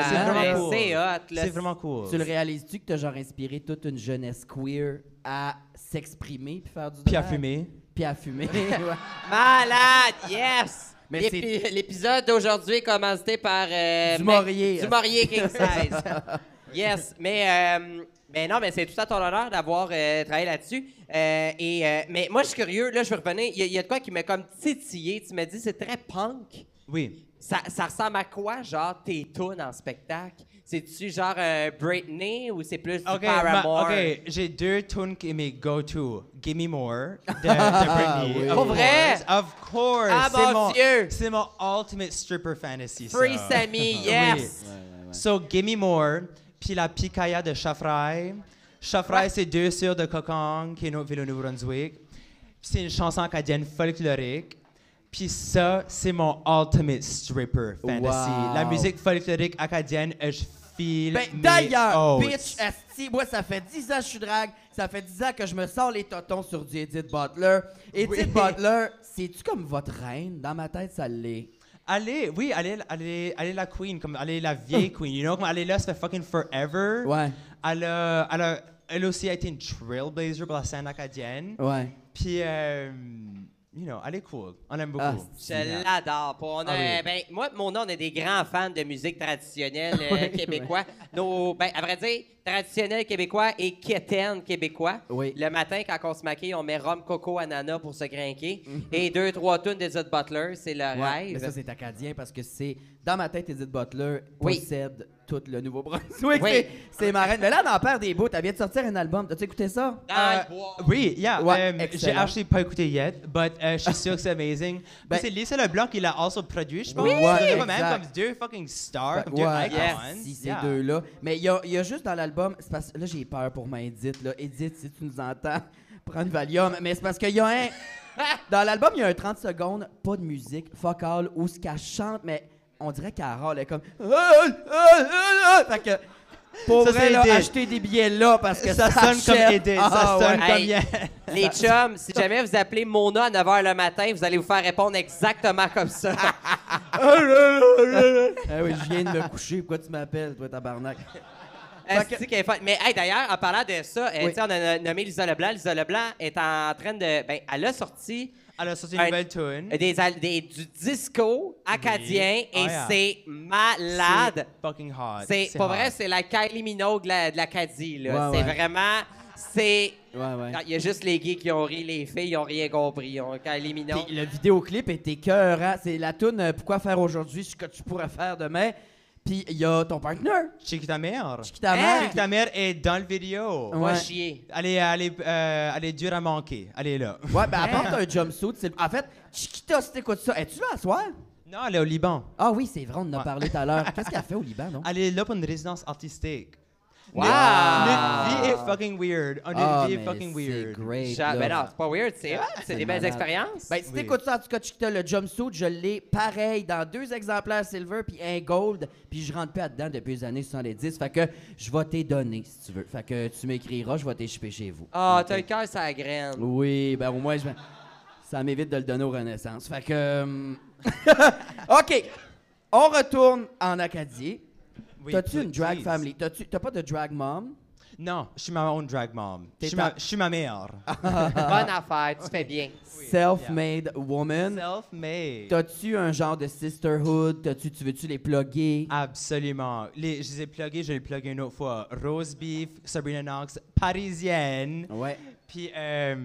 C'est vraiment cool. C'est hot, là. C'est vraiment cool. Tu le réalises-tu que t'as genre inspiré toute une jeunesse queer à s'exprimer puis faire du Puis à fumer. Puis à fumer. Malade, yes! Mais L'épi- L'épisode d'aujourd'hui est commandité par... euh, Du Maurier. Du Maurier King Size. yes, mais... euh, mais non, mais c'est tout à ton honneur d'avoir euh, travaillé là-dessus. Euh, et, euh, mais moi, je suis curieux. Là, je veux revenir. Il y, a- il y a de quoi qui m'a comme titillé. Tu m'as dit c'est très punk. Oui. Ça, ça ressemble à quoi, genre, tes tunes en spectacle? C'est-tu genre Britney ou c'est plus du Ok, ma- Paramore? ok, j'ai deux tunes qui mes go-to. Give Me More de, de Britney. oui. Of Pour vrai? course, Of course. Ah, c'est mon Dieu! C'est mon ultimate stripper fantasy. ça. Free Sammy, yes! So, Give Me More, puis la Picaya de Chafraille. Chafraille, c'est deux sœurs de Kokong, qui est notre ville au Nouveau-Brunswick. C'est une chanson acadienne folklorique. Puis ça, c'est mon ultimate stripper fantasy. Wow. La musique folklorique acadienne, je file Ben, d'ailleurs, bitch, asti, moi, ça fait 10 ans que je suis drague. Ça fait 10 ans que je me sors les totons sur du Edith Butler. Edith Oui. Butler, c'est-tu comme votre reine? Dans ma tête, ça l'est. Allez, oui, allez, allez, allez la queen, comme allez la vieille queen, you know, comme allez là, ça fait fucking forever. Ouais, Elle, a- elle, a- elle aussi a été une trailblazer pour la scène acadienne. ouais. Puis, euh, you know, elle est cool. On l'aime beaucoup. Ah, Je l'adore. A, Ah oui. ben, moi, mon nom, on est des grands fans de musique traditionnelle euh, Ouais, québécois. Nos, ben, à vrai dire, traditionnel québécois et quétaine québécois. Oui. Le matin, quand on se maquille, on met rhum, coco, ananas pour se grinquer. Et deux, trois tunes d'Edith Butler, c'est le Mhm. Ouais, rêve. mais ça, c'est acadien parce que c'est. Dans ma tête, Edith Butler Oui. possède tout le Nouveau-Brunswick. Oui. C'est- ma reine. Mais là, on en perd des bouts. Elle vient de sortir un album. T'as-tu écouté ça? Euh, oui, yeah. Ouais, euh, j'ai actually pas écouté yet, but euh, je suis sûr que c'est amazing. Ben- c'est Lisa Leblanc qui l'a also produit, je pense. Oui, C'est quand même comme deux fucking stars, comme deux ouais, icons. si, ces Yeah. deux-là. Mais il y y a juste dans l'album, c'est parce- là j'ai peur pour ma Edith. Là. Edith, si tu nous entends, prends une Valium. Mais c'est parce qu'il y a un. Dans l'album, il y a un 30 secondes, pas de musique, fuck all, où ce qu'elle chante, mais on dirait qu'elle râle, elle est comme. Fait que. Pour Ça, vrai, c'est là, Edith. achetez des billets là parce que Ça ça, sonne comme. Edith, Ah, ça sonne ouais. comme Hey. yeah. Les chums, si jamais vous appelez Mona à 9 h le matin, vous allez vous faire répondre exactement comme ça. Ah oui, je viens de me coucher. Pourquoi tu m'appelles, toi, tabarnak? Qu'elle est? Mais hey, d'ailleurs, en parlant de ça, euh, Oui. tu sais, on a nommé Lisa Leblanc. Lisa Leblanc est en train de. Ben, elle a sorti Elle a sorti une Un- nouvelle tune. des, al- des- du disco acadien et Ah, yeah. c'est malade. C'est fucking hot. C'est pas vrai, hot. c'est la Kylie Minogue de la- de l'Acadie. là. Ouais, c'est ouais. vraiment. C'est. Ouais, ouais. Il y a juste les gays qui ont ri, les filles, ils ont rien compris. Ils ont Kylie Minogue. Puis le vidéoclip est écœurant. C'est la toune euh, Pourquoi faire aujourd'hui ce que tu pourrais faire demain. Puis il y a ton partner, Chiquita mère? Chiquita Hein? Mère. Chiquita mère est dans le vidéo. Va Ouais. chier. Elle est, elle, est, euh, elle est dure à manquer. Elle est là. Ouais, ben apporte un jumpsuit. c'est- En fait, Chiquita, si t'écoutes ça, es-tu là à soir? Non, elle est au Liban. Ah oui, c'est vrai, on en a Ouais. parlé tout à l'heure. Qu'est-ce qu'elle fait au Liban, non? Elle est là pour une résidence artistique. Wow! Notre vie est fucking weird. Oh, Notre Ah, vie est mais fucking c'est weird. great. Ja- là. ben non, c'est pas weird, c'est hot, c'est des belles expériences. Ben, si Oui. t'écoutes ça, en tout cas, Chiquita, le jumpsuit, je l'ai pareil dans deux exemplaires silver puis un gold, puis je rentre pas dedans depuis les années 70. Fait que je vais t'y donner, si tu veux. Fait que tu m'écriras, je vais t'échipper chez vous. Ah, t'as le cœur la graine. Oui, ben au moins, je... ça m'évite de le donner aux Renaissance. Fait que... euh, OK, on retourne en Acadie. Oui, T'as-tu une drag family? T'as-tu- T'as pas de drag mom? Non, je suis ma own drag mom. Je suis ta- ma, je suis ma mère. Bonne affaire, tu fais bien. Self-made woman. Self-made. T'as-tu un genre de sisterhood? T'as-tu, tu veux-tu les plugger? Absolument. Les, je les ai plugués, je vais les plugger une autre fois. Rose Beef, Sabrina Knox, parisienne. Ouais. Puis, euh,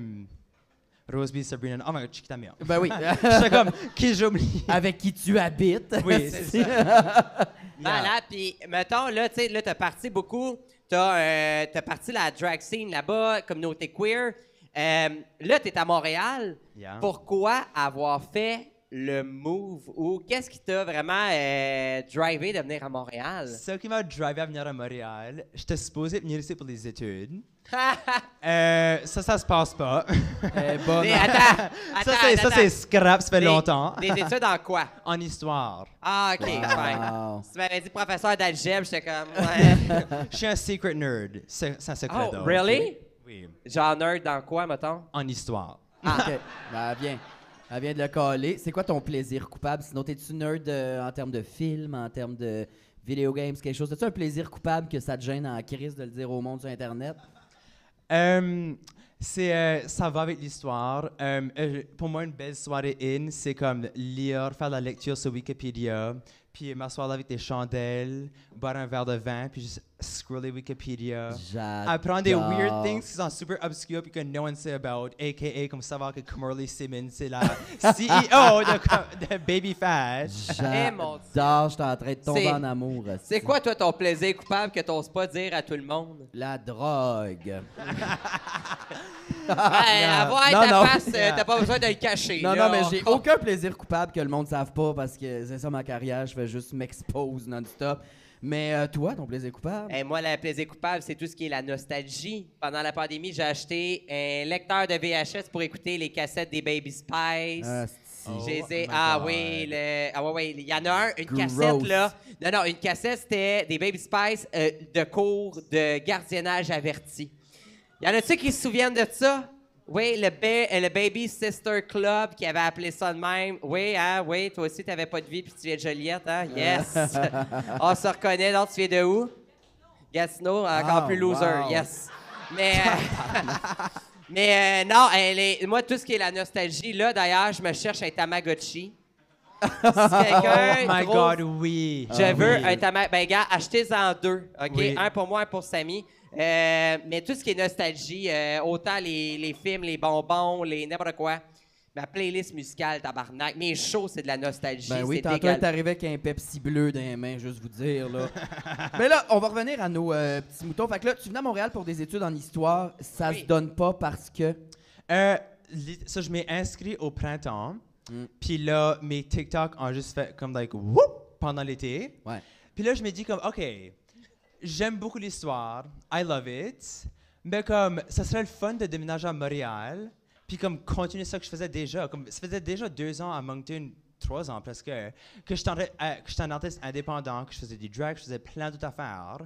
Rose Beef, Sabrina Knox. Oh my god, Chiquita mère. Ben oui. J'étais comme, qui j'oublie? Avec qui tu habites. Oui, c'est ça. Voilà, puis mettons, là, tu sais, là, t'as parti beaucoup, t'as euh, parti la drag scene là-bas, communauté queer. Euh, là, t'es à Montréal. Yeah. Pourquoi avoir fait le move ou qu'est-ce qui t'a vraiment euh, drivé de venir à Montréal? Ce qui m'a drivé à venir à Montréal, j'étais supposé venir ici pour les études. Euh, ça, ça se passe pas. Eh, bonne- Mais attends, attends, ça, c'est, ça, attends. c'est scrap, ça fait Des- longtemps. Des études en quoi? En histoire. Ah, OK, fine. Wow. Si tu m'avais dit professeur d'algèbre, j'étais comme, ouais. Je suis un secret nerd. C'est, c'est un secret oh, really? Oui. Genre nerd dans quoi, mettons? En histoire. Ah, OK. Ben, elle vient. Elle vient de le caler. C'est quoi ton plaisir coupable? Sinon, t'es-tu nerd euh, en termes de film, en termes de video games, quelque chose? T'as-tu un plaisir coupable que ça te gêne en crise de le dire au monde sur Internet? Euh, c'est, euh, ça va avec l'histoire. Pour moi, une belle soirée in, c'est comme lire, faire la lecture sur Wikipédia, puis m'asseoir là avec des chandelles, boire un verre de vin, puis juste scroller Wikipédia. Apprendre des weird things qui sont super obscures puis que no one sait about, a.k.a. comme savoir que Kimberly Simmons, c'est la CEO de, de Baby Fat. Eh, mon Dieu. J'adore. J'étais en train de tomber en amour. C'est quoi, toi, ton plaisir coupable que t'oses pas dire à tout le monde? La drogue. Hey, avoir Non, ta non. face, euh, t'as pas besoin de le cacher. Non, là. non, mais j'ai aucun plaisir coupable que le monde ne savent pas parce que c'est ça ma carrière. Je fais juste m'expose non-stop. Mais euh, toi, ton plaisir coupable? Hey, moi, le plaisir coupable, c'est tout ce qui est la nostalgie. Pendant la pandémie, j'ai acheté un lecteur de VHS pour écouter les cassettes des Baby Spice. Ah. Oh. Ai- ah God. oui, le, ah ouais, ouais, il y en a un, une Gross. cassette là. Non, non, une cassette, c'était des Baby Spice euh, de cours de gardiennage averti. Y en a-tu qui se souviennent de ça? Oui, le, ba- le Baby Sister Club qui avait appelé ça de même. Oui, hein, oui, toi aussi, t'avais pas de vie puis tu viens de Joliette, hein? Yes! On se reconnaît, donc tu viens de où? Gatineau, encore Ah, plus loser, wow. yes. Mais, euh, mais euh, non, elle est- moi, tout ce qui est la nostalgie, là, d'ailleurs, je me cherche un Tamagotchi. Oh my God, oui. je Ah veux oui. un Tamagotchi. Ben, gars, achetez-en deux, OK? Oui. Un pour moi, un pour Samy. Euh, mais tout ce qui est nostalgie, euh, autant les, les films, les bonbons, les n'importe quoi. Ma playlist musicale, tabarnak. Mes shows, c'est de la nostalgie. Ben oui, tantôt, arrivé avec un Pepsi bleu dans les mains, juste vous dire, là. Mais là, on va revenir à nos euh, petits moutons. Fait que là, tu venais à Montréal pour des études en histoire. Ça Oui. se donne pas parce que... Euh, ça, je m'ai inscrit au printemps. Mm. Puis là, mes TikTok ont juste fait comme, like, whoop, pendant l'été. Ouais. Puis là, je me dis comme, OK, j'aime beaucoup l'histoire. I love it. Mais comme, ça serait le fun de déménager à Montréal. Puis comme, continuer ça que je faisais déjà. Comme, ça faisait déjà deux ans à Moncton, trois ans presque, que j'étais euh, que un artiste indépendant, que je faisais du drag, je faisais plein d'autres affaires.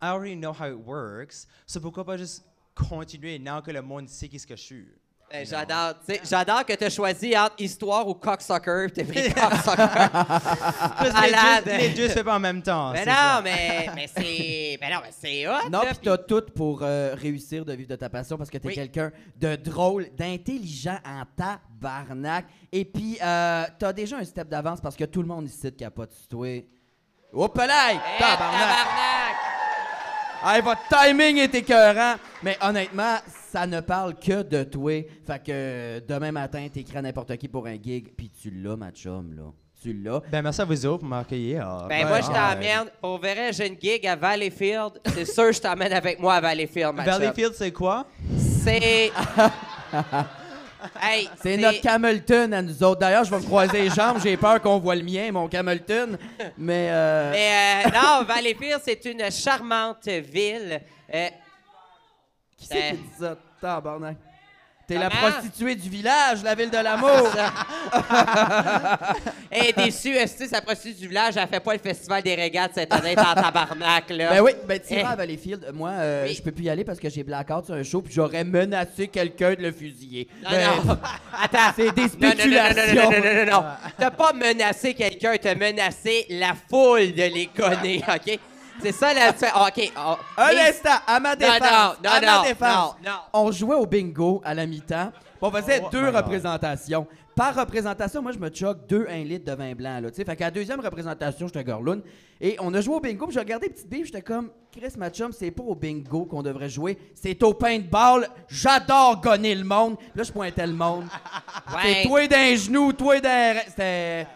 I already know how it works. So pourquoi pas juste continuer maintenant que le monde sait qu'est-ce que je suis? Ben, j'adore, tu sais, j'adore que tu as choisi entre histoire ou cocksucker. T'es pris cocksucker. Les, Malade. deux, les deux se pas en même temps. mais c'est non, ça. mais, mais c'est. Ben non, mais c'est hot. Non, là, puis t'as tout pour euh, réussir de vivre de ta passion parce que t'es Oui. quelqu'un de drôle, d'intelligent en tabarnak. Et puis, euh, t'as déjà un step d'avance parce que tout le monde ici capote sur toi. Hop là! Eh, Tabarnak! tabarnak! Hey, votre timing est écœurant! Mais honnêtement, ça ne parle que de toi. Fait que euh, demain matin, t'écris à n'importe qui pour un gig, puis tu l'as, ma chum, là. Tu l'as. Ben, merci à vous autres pour m'accueillir. Ben, Ouais, moi, je ouais. t'emmène. Pour vrai, j'ai une gig à Valleyfield. C'est sûr, je t'emmène avec moi à Valleyfield, ma chum. Valleyfield, c'est quoi? C'est. hey, C'est notre Camelton à nous autres. D'ailleurs, je vais me croiser les jambes. J'ai peur qu'on voit le mien, mon Camelton. Mais, euh, Mais euh, non, Valleyfield, c'est une charmante ville. Euh, qui c'est qui dit ça? Tabarnak. T'es la Comment? prostituée du village, la ville de l'amour. Elle est déçue, est-ce que sa prostituée du village, elle fait pas le festival des régates cette année, t'es en tabarnak, là. Ben oui, ben tu Eh. à Valleyfield. Moi, euh, Oui. je peux plus y aller parce que j'ai blackout sur un show puis j'aurais menacé quelqu'un de le fusiller. Non, Ben, non. Attends. C'est des Non, non, non, non, non, non, non, non, non. T'as pas menacé quelqu'un, t'as menacé la foule de les gonner, OK? C'est ça la différence. OK. oh, Un mais- instant, à ma défense. non, non, à ma non, défense. non, non. On jouait au bingo à la mi-temps. puis On faisait Oh deux my God. représentations. Par représentation, moi, je me choque deux 1 litre de vin blanc. Là, tu sais. fait qu'à la deuxième représentation, j'étais gorloune. Et on a joué au bingo, puis j'ai regardé Petite Bille, j'étais comme, Chris Matchum, c'est pas au bingo qu'on devrait jouer, c'est au paintball. J'adore gonner le monde. Puis là, je pointais le monde. Ouais. C'est toi d'un genou, toi d'un. C'était.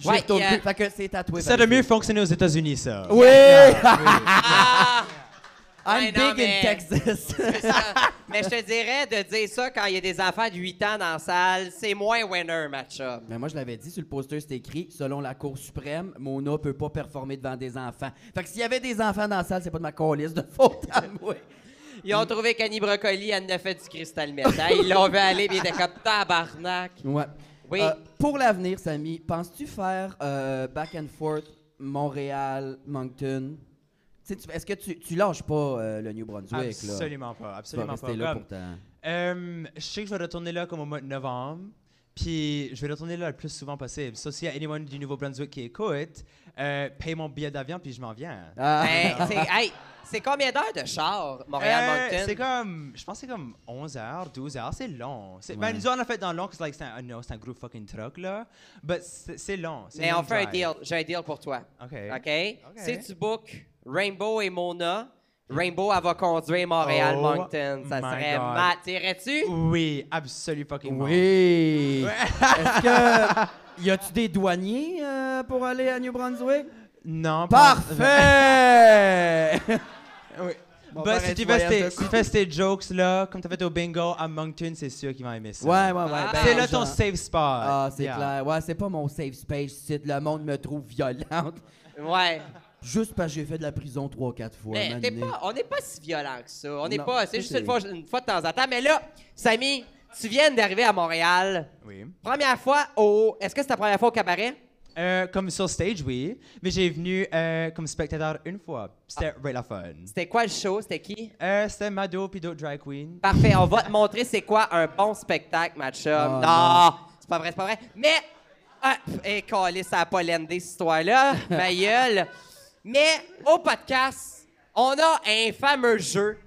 J'ai Ouais, retourné. Fait que c'est tatoué. Ça a de mieux fonctionner aux États-Unis, ça. Oui! Ah! I'm Ouais, non, big mais- in Texas. Mais je te dirais de dire ça quand il y a des enfants de 8 ans dans la salle, c'est moins winner, match-up. Mais moi, je l'avais dit sur le poster, c'est écrit selon la Cour suprême, Mona peut pas performer devant des enfants. Fait que s'il y avait des enfants dans la salle, c'est pas de ma colisse de faute à moi. Ils ont trouvé qu'Annie Brocoli, elle a fait du cristal métal. Ils l'ont vu aller, puis ils étaient comme tabarnak. Ouais. Oui. Euh, pour l'avenir, Samy, penses-tu faire euh, back and forth Montréal, Moncton? Tu Est-ce que tu, tu lâches pas euh, le New Brunswick? là? Absolument pas, Tu vas absolument rester pas. là Comme- pour ta... Je sais que je vais retourner là comme au mois de novembre. Puis je vais retourner là le plus souvent possible. Sauf s'il y a anyone du Nouveau-Brunswick qui écoute, euh, paye mon billet d'avion puis je m'en viens. Ah. Ben, c'est hey, c'est combien d'heures de char, Euh, Montréal-Moncton? c'est comme, je pense que c'est comme 11 heures, 12 heures, c'est long. C'est- Ouais. Ben, nous, on a fait dans long, parce que like, c'est un, no, c'est un gros fucking truck, là. Mais c'est c'est long. c'est Mais long on fait un deal. J'ai un deal pour toi. OK. OK? Si tu bookes Rainbow et Mona, Rainbow, elle va conduire Oh Montréal-Moncton. Ça my serait mat. T'irais-tu? Oui, absolument fucking Oui! Est-ce que... Y a-tu des douaniers euh, pour aller à New Brunswick? Non. Parfait! Oui. Bon, Ben, pareil, si tu fais, tes, de si tu fais tes jokes là, comme tu as fait au bingo à Moncton, c'est sûr qu'ils vont aimer ça. Ouais, ouais, ouais. Ah, ben, c'est là ton safe spot. Ah, c'est Yeah. clair. Ouais, c'est pas mon safe space. C'est le monde me trouve violente. Ouais. Juste parce que j'ai fait de la prison 3-4 fois. Mais t'es pas, on n'est pas si violent que ça. On n'est pas. C'est juste une fois, une fois de temps en temps. Mais là, Samy, tu viens d'arriver à Montréal. Oui. Première fois au. Est-ce que c'est ta première fois au cabaret? Euh, comme sur stage, oui. Mais j'ai venu euh, comme spectateur une fois. C'était Ah. really la fun. C'était quoi le show? C'était qui? Euh, C'était Mado puis d'autres drag queens. Parfait, on va te montrer c'est quoi un bon spectacle, match-up. Oh, non, c'est pas vrai, c'est pas vrai. Mais, ah, et calé, ça a pas l'endé, cette histoire-là, ma gueule. Mais, au podcast, on a un fameux jeu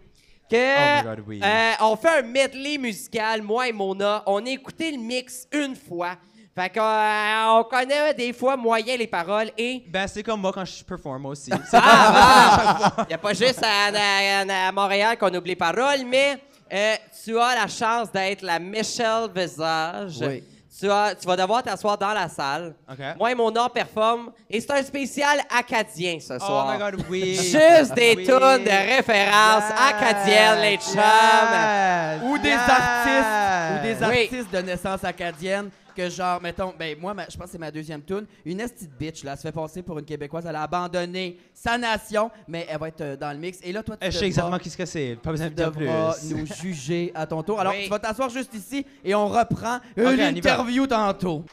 que Oh my God, oui. euh, on fait un medley musical, moi et Mona. On a écouté le mix une fois. Fait qu'on euh, on connaît des fois moyen les paroles et Ben, c'est comme moi quand je performe aussi. C'est ah, Il n'y a pas juste à, à- à Montréal qu'on oublie paroles, mais euh, tu as la chance d'être la Michelle Visage. Oui. Tu, as, tu vas devoir t'asseoir dans la salle. Moi et mon nom performe. Et c'est un spécial acadien ce Oh soir. my god, oui. Juste des Oui. tunes de référence Yes. acadiennes, les chums. Yes. Ou des Yes. artistes, ou des Oui. artistes de naissance acadienne que genre, mettons, ben moi, ma- je pense que c'est ma deuxième tune. Une petite bitch, là, se fait passer pour une Québécoise. Elle a abandonné sa nation, mais elle va être euh, dans le mix. Et là, toi, tu Euh, Je sais devras- exactement qu'est-ce que c'est. Pas besoin de tu dire plus. nous juger à ton tour. Alors, Oui. tu vas t'asseoir juste ici et on reprend une on y va. interview tantôt.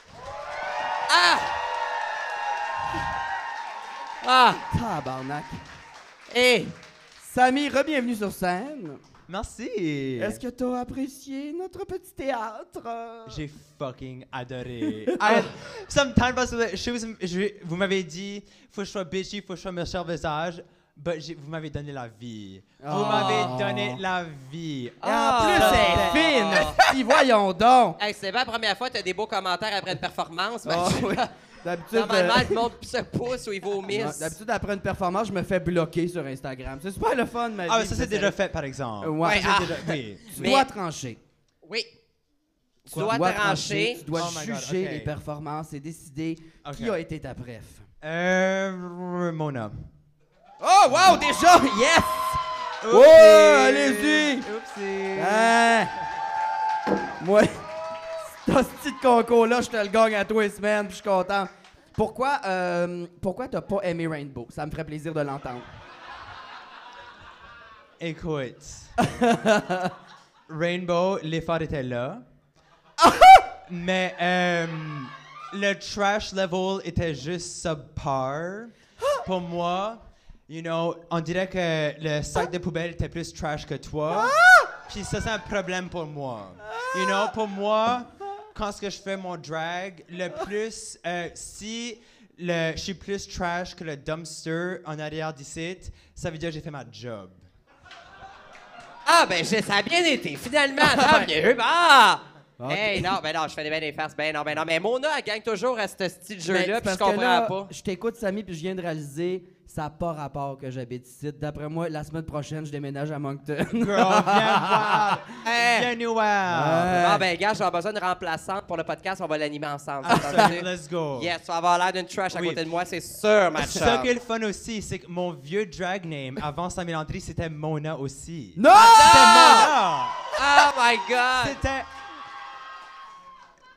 Ah! Tabarnak. Et Samy, re-bienvenue sur scène. Merci. Est-ce que t'as apprécié notre petit théâtre? J'ai fucking adoré. I, sometimes, parce que je vous, je- vous m'avez dit, faut que je sois bitchy, faut que je sois méchant visage. But vous m'avez donné la vie. Vous Oh. m'avez donné la vie. Et en plus, Ah. c'est fine! Si, voyons donc! Hey, c'est pas la première fois que t'as des beaux commentaires après une performance. Ah, oui. D'habitude, Normalement, euh, le monde se pousse ou il vomisse. d'habitude, après une performance, je me fais bloquer sur Instagram. C'est super le fun, ma vie. Ah, ça c'est déjà fait, par exemple. Ouais. Ah. c'est déjà- oui. Tu Mais- dois trancher. Oui. Tu dois trancher. Tu dois Oh God, juger les performances et décider qui a été ta préf. Euh, Mona. Oh, wow, déjà! Yes! Oupsie. Ouais, allez-y! Oupsie. Hein? Moi, petit concours-là, je te le gagne à tous les semaines, puis je suis content. Pourquoi, euh, pourquoi t'as pas aimé Rainbow? Ça me ferait plaisir de l'entendre. Écoute. Rainbow, l'effort était là. mais euh, le trash level était juste subpar. Pour moi, you know, on dirait que le sac de poubelle était plus trash que toi. Puis ça, c'est un problème pour moi. You know, pour moi, quand ce que je fais mon drag, le plus, euh, si le, je suis plus trash que le dumpster en arrière d'ici, ça veut dire que j'ai fait ma job. Ah, ben, ça a bien été. Finalement, tant mieux. Ah! Ok. Hey, non, ben non, je fais des, ben des farces. Ben non, ben non. Mais Mona, elle gagne toujours à ce style de jeu-là, c'est puis je comprends là, pas. Je t'écoute, Samy, puis je viens de réaliser, ça n'a pas rapport que j'habite ici. D'après moi, la semaine prochaine, je déménage à Moncton. Girl, viens voir! Hey. Viens voir! Ah, ben, gars, j'ai besoin d'une remplaçante pour le podcast. On va l'animer ensemble. Entendu? let's go! Yes, tu vas avoir l'air d'une trash à côté de moi, c'est sûr, ma Ce chum. qui est le fun aussi, c'est que mon vieux drag name avant Samuel Landry, c'était Mona aussi. non! C'était Mona! Oh my God! C'était.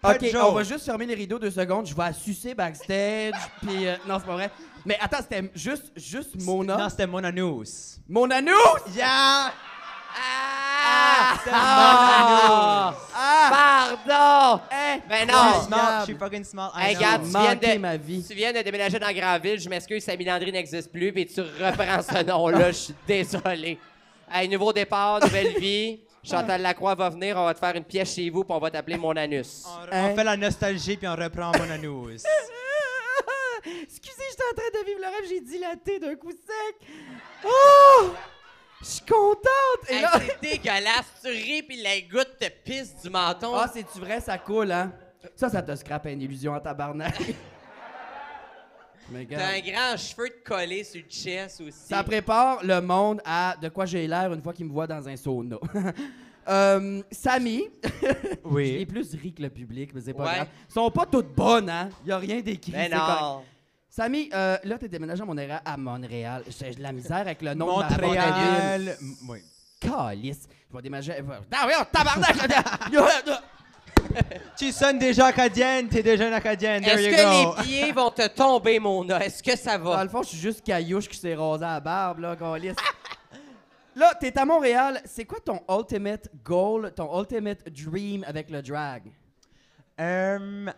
Pas Ok, de on va juste fermer les rideaux deux secondes. Je vais la sucer backstage. Puis euh, non, c'est pas vrai. Mais attends, c'était juste, juste Mona? Non, c'était Mona News. Mon anus! Yeah! Ah! C'était Mona News! Ah! Pardon! Hey! Ben She non! smart, she fucking smart. Hey, regarde, tu viens, de, ma vie. tu viens de déménager dans Grandville. Je m'excuse, Samy Landry n'existe plus, puis tu reprends ce nom-là. Je suis désolé. Hey, nouveau départ, nouvelle vie. Chantal Lacroix va venir, on va te faire une pièce chez vous, puis on va t'appeler mon anus. On, Hein? on fait la nostalgie puis on reprend Mona News. Excusez, j'étais en train de vivre le rêve, j'ai dilaté d'un coup sec. Oh! Je suis contente! Et Hey, là... c'est dégueulasse. Tu ris, puis la goutte te pisse du menton. Ah, c'est-tu vrai, ça coule, hein? Ça, ça te scrape une illusion en tabarnak. Mais T'as un grand cheveu de collé sur le chest aussi. Ça prépare le monde à de quoi j'ai l'air une fois qu'il me voit dans un sauna. Euh, Samy, je l'ai Oui. plus ri que le public, mais c'est pas Ouais. grave. Ils sont pas toutes bonnes, hein? Y a rien d'écrit. Mais c'est correct. non. Samy, euh, là, t'es déménagé à Montréal. À Montréal. J'ai de la misère avec le nom de ma. Montréal. M- Oui. Calice. Je vais déménager. Non, voyons, tabarnak! Tu sonnes déjà acadienne, t'es déjà une acadienne. There Est-ce you que go. les pieds vont te tomber, Mona? Est-ce que ça Dans va? le fond, je suis juste caillouche qui s'est rasé à la barbe, là, calice. Là, t'es à Montréal. C'est quoi ton ultimate goal, ton ultimate dream avec le drag? Um,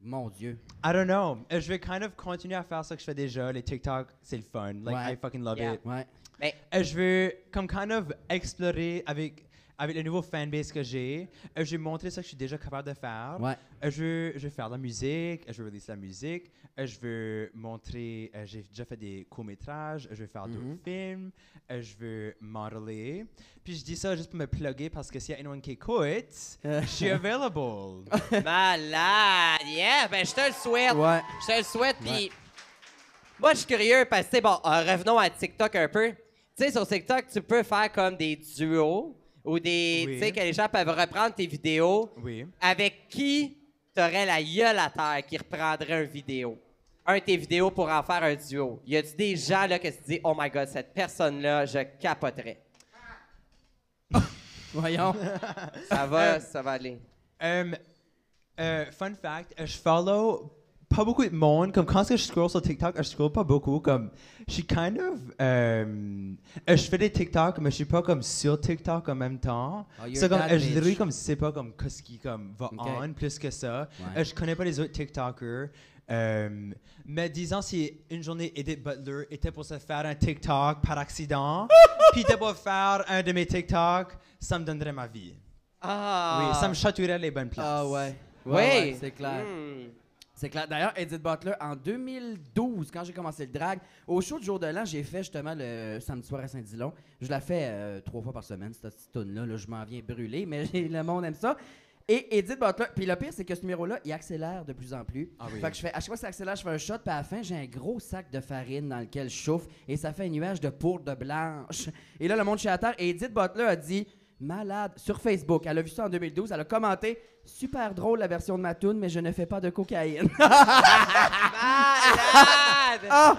Mon Dieu. I don't know. Euh, Je vais kind of continuer à faire ce que je fais déjà. Les TikTok, c'est le fun. Like, Ouais. I fucking love Yeah. it. Ouais. Mais Euh, je veux comme kind of explorer avec avec le nouveau fanbase que j'ai. Euh, je vais montrer ce que je suis déjà capable de faire. Ouais. Euh, je, veux, je veux faire de la musique, euh, je veux release la musique, euh, je veux montrer, j'ai déjà fait des courts-métrages, je veux faire Mhm. d'autres films, euh, je veux modeler. Puis je dis ça juste pour me plugger parce que s'il y a anyone qui écoute, je suis available. malade! Yeah! Ben, je te le souhaite. Ouais. Je te le souhaite. Puis, moi, je suis curieux parce que, bon, revenons à TikTok un peu. Tu sais, sur TikTok, tu peux faire comme des duos ou des. Oui. Tu sais, que les gens peuvent reprendre tes vidéos. oui. Avec qui t'aurais la gueule à terre qui reprendrait une vidéo? Un de tes vidéos pour en faire un duo. Y a-tu des gens là que tu dis, oh my god, cette personne-là, je capoterais? Voyons. Ça va, ça va aller. Um, euh, fun fact, euh, je follow pas beaucoup de monde. Comme quand je scroll sur TikTok, je scroll pas beaucoup. Comme, je suis kind of. euh, euh, je fais des TikTok, mais je suis pas comme sur TikTok en même temps. Oh, C'est comme, that euh, je bitch. comme, sais pas comme qu'est-ce qui comme va Ok. on plus que ça. Ouais. Euh, je connais pas les autres TikTokers. Euh, mais disons si une journée Edith Butler était pour se faire un TikTok par accident, puis était pour faire un de mes TikTok, ça me donnerait ma vie. Ah. Oui, ça me chatouillerait les bonnes places. Ah ouais. Oui. Ouais, ouais, c'est clair. Hmm. C'est clair. D'ailleurs, Edith Butler, en 2012, quand j'ai commencé le drag, au show du jour de l'an, j'ai fait justement le samedi soir à Saint-Dilon. Je la fais euh, trois fois par semaine, cette tune-là. Là, je m'en viens brûler, mais le monde aime ça. Et Edith Butler, puis le pire, c'est que ce numéro-là, il accélère de plus en plus. Ah oui. Fait que je fais, à chaque fois que ça accélère, je fais un shot, puis à la fin, j'ai un gros sac de farine dans lequel je chauffe, et ça fait un nuage de poudre blanche. Et là, le monde chez à terre, et Edith Butler a dit malade sur Facebook. Elle a vu ça en 2012, elle a commenté super drôle la version de ma tune, mais je ne fais pas de cocaïne. Malade! Ah!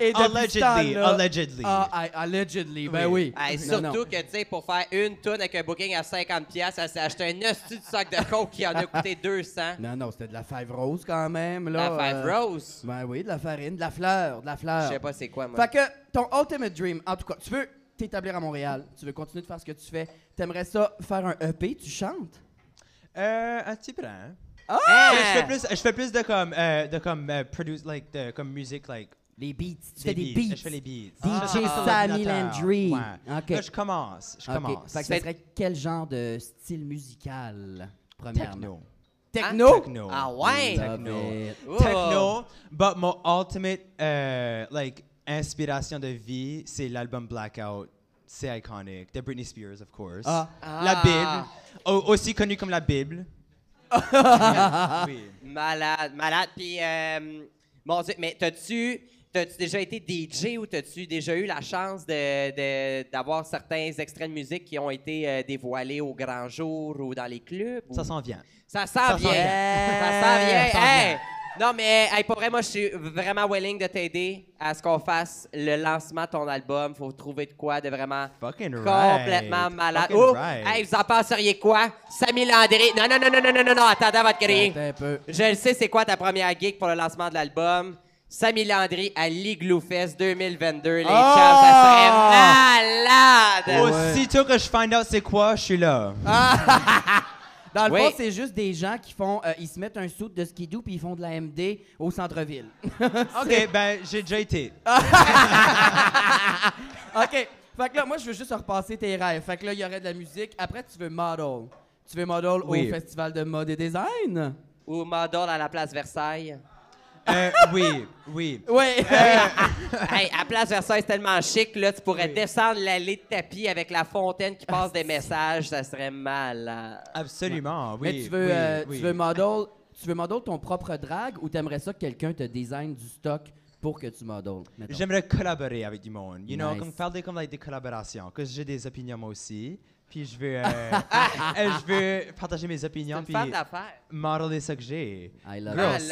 Et Allegedly, allegedly. Ah, I- allegedly, ben oui. Hey, Non, non. surtout que, tu sais, pour faire une tonne avec un booking à 50$, piastres, elle s'est acheté un hostie de sac de coke qui en a coûté 200. Non, non, c'était de la Five Rose quand même. Là, La Five euh, Rose? Ben oui, de la farine, de la fleur, de la fleur. Je sais pas c'est quoi, moi. Fait que ton ultimate dream, en tout cas, tu veux t'établir à Montréal, tu veux continuer de faire ce que tu fais, t'aimerais ça faire un EP, tu chantes? Euh, un petit peu, hein. Ah! Je fais plus, je fais plus de comme, euh, de comme, euh, produce, like, de, comme musique, like. Les beats, tu fais des beats. Je fais les beats. DJ sur Sammy. Landry. Ouais. OK. Là, je commence, je commence. Fait que ça serait quel genre de style musical, premièrement? Techno. Techno? Techno. Ah ouais? Love Techno. Oh. Techno, but mon ultimate, like, inspiration de vie, c'est l'album Blackout. C'est iconic. De Britney Spears, of course. Ah. La Ah. Bible. Au- aussi connu comme la Bible. oui. Malade, malade. Puis, euh, mon Dieu, mais t'as-tu, t'as-tu déjà été DJ ou t'as-tu déjà eu la chance de, de- d'avoir certains extraits de musique qui ont été euh, dévoilés au grand jour ou dans les clubs? ou- Ça s'en vient. Ça s'en Ça vient. s'en Ça s'en vient. Ça s'en Hey! vient. Non, mais hey, pour vrai, moi, je suis vraiment willing de t'aider à ce qu'on fasse le lancement de ton album. Faut trouver de quoi de vraiment Fucking right. complètement malade. Fucking Oh! right. Hey, vous en penseriez quoi? Samy Landry. Non, non, non, non, non, non, non, non, attendez un peu. Je le sais, c'est quoi ta première gig pour le lancement de l'album? Samy Landry à l'Igloo Fest 2022. Les Ah! chums, ça serait malade! Aussitôt que je find out c'est quoi, je suis là. Dans le Oui. fond, c'est juste des gens qui font, euh, ils se mettent un suit de skidoo puis ils font de la MD au centre-ville. OK, ben, j'ai déjà été. OK. Fait que là, moi, je veux juste repasser tes rêves. Fait que là, il y aurait de la musique. Après, tu veux model. Tu veux model Oui. au Festival de mode et design? Ou Model à la place Versailles. Euh, oui, oui. Oui. hey, à Place Versailles, c'est tellement chic, là, tu pourrais descendre l'allée de tapis avec la fontaine qui passe des messages, ça serait malade. Absolument, oui. Mais tu veux, oui, euh, oui. tu veux model, tu veux model ton propre drag ou t'aimerais ça que quelqu'un te design du stock pour que tu model? J'aimerais collaborer avec du monde. You know, Nice. comme faire des, comme, like, des collaborations. Parce que j'ai des opinions moi aussi. Puis je veux, euh, je veux partager mes C'est opinions. une Puis femme d'affaires. modeler ça que j'ai. I love Girl, it.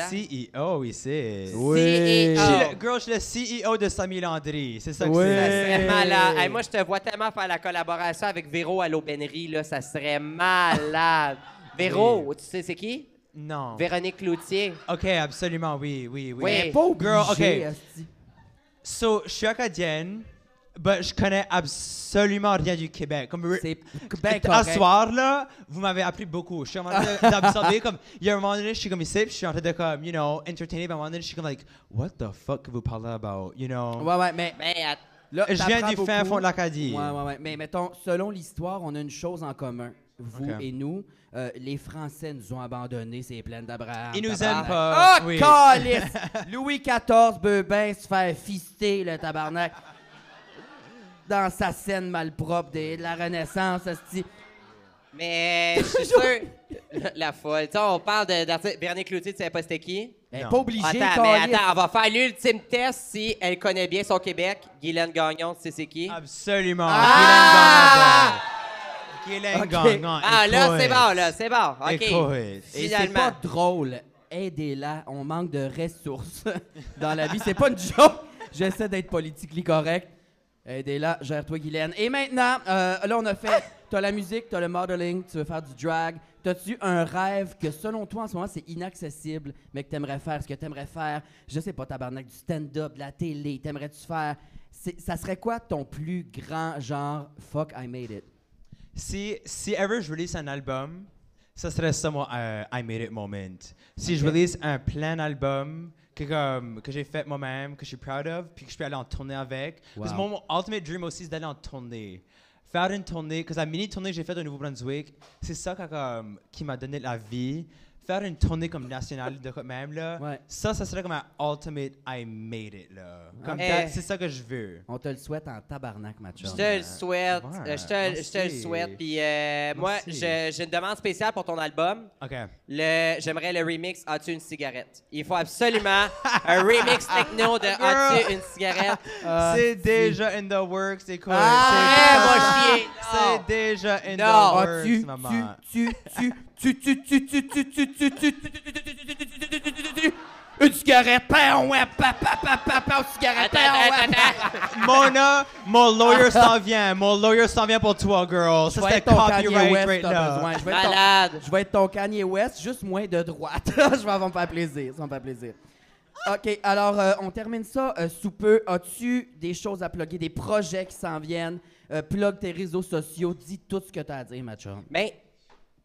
Voilà. CEO ici. Oui. CEO. Je suis le- Girl, je suis le CEO de Samy Landry. C'est ça que Oui. Ça c'est. serait malade. Hey, moi, je te vois tellement faire la collaboration avec Véro à l'aubainerie, là, ça serait malade. Véro, tu sais c'est qui? Non. Véronique Cloutier. OK, absolument, oui, oui, oui. Oui. Mais pas obligé, Girl, OK. So, je suis acadienne, mais je connais absolument rien du Québec. Comme, C'est ben à ce soir, là, vous m'avez appris beaucoup. Je suis en train d'absorber, comme, il y a un moment donné, je suis comme ici, puis je suis en train de, comme, you know, entertainer, puis à un moment donné, je suis comme, like, what the fuck vous parlez about, you know? Ouais, ouais, mais Ben, att- là, je viens du fin fond de l'Acadie. Ouais, ouais, ouais. Mais mettons, selon l'histoire, on a une chose en commun. Vous Ok. et nous, euh, les Français nous ont abandonnés, c'est plein d'Abraham. Ils nous aiment pas. Oh, oui. Louis XIV, Beubin, se faire fister, le tabarnak. Dans sa scène malpropre de, de la Renaissance, asti. mais je suis sûr. La, la folle. Tu sais, on parle de- d'artiste. Véronique Cloutier, tu sais pas c'était qui? Non. pas obligée, Attends, mais attends, on va faire l'ultime test si elle connaît bien son Québec. Guylaine Gagnon, tu sais c'est qui? Absolument. Ah! Guylaine Ok. Gagnon. Ah, là, c'est bon, là, c'est bon. OK. Et c'est pas drôle. Aidez-la, on manque de ressources dans la vie. C'est pas une joke. J'essaie d'être politiquement correct. Aidez-la, gère-toi, Guylaine. Et maintenant, euh, là, on a fait. T'as la musique, t'as le modeling, tu veux faire du drag. T'as-tu un rêve que, selon toi, en ce moment, c'est inaccessible, mais que t'aimerais faire? Ce que t'aimerais faire, je sais pas, tabarnak, du stand-up, de la télé, t'aimerais-tu faire? Ça serait quoi ton plus grand genre? Fuck, I made it? Si, si ever je release un album, Ça serait ça mon euh, I made it moment. Si je release un plein album que, comme, que j'ai fait moi-même, que je suis proud of, puis que je peux aller en tournée avec. Parce que mon, mon ultimate dream aussi, c'est d'aller en tournée. Faire une tournée, parce que la mini tournée que j'ai faite au Nouveau-Brunswick, c'est ça qui m'a donné la vie. Faire une tournée comme nationale de quand même là, Ouais. ça, ça serait comme un ultimate I made it là. Comme that, c'est ça que je veux. On te le souhaite en tabarnak, ma chum. Je te le souhaite. Ouais, je, te, je te le souhaite. Puis euh, moi, j'ai une demande spéciale pour ton album. Ok. Le, j'aimerais le remix As-tu une cigarette? Il faut absolument un remix techno de As-tu une cigarette? Ah, c'est déjà in the works. Ah, c'est va déjà- chier, non. C'est déjà in Non. the Ah, works, maman. tu, tu, tu, tu, tu, tu, tu, tu, tu, tu, tu, tu, une cigarette, pain, ouais, pa, pa, pa, pa, pa, cigarette, attends, ouais, attends. Mona, mon lawyer s'en vient. Mon lawyer s'en vient pour toi, girl. Je Ça, vais c'était être ton Kanye copyright West, right besoin. Je vais Malade. Je vais être ton Kanye West, juste moins de droite. je vais me faire plaisir, ça va me faire plaisir. OK, alors euh, on termine ça euh, sous peu. As-tu des choses à plugger, des projets qui s'en viennent? Euh, plug tes réseaux sociaux, dis tout ce que tu as à dire, ma chum. Mais,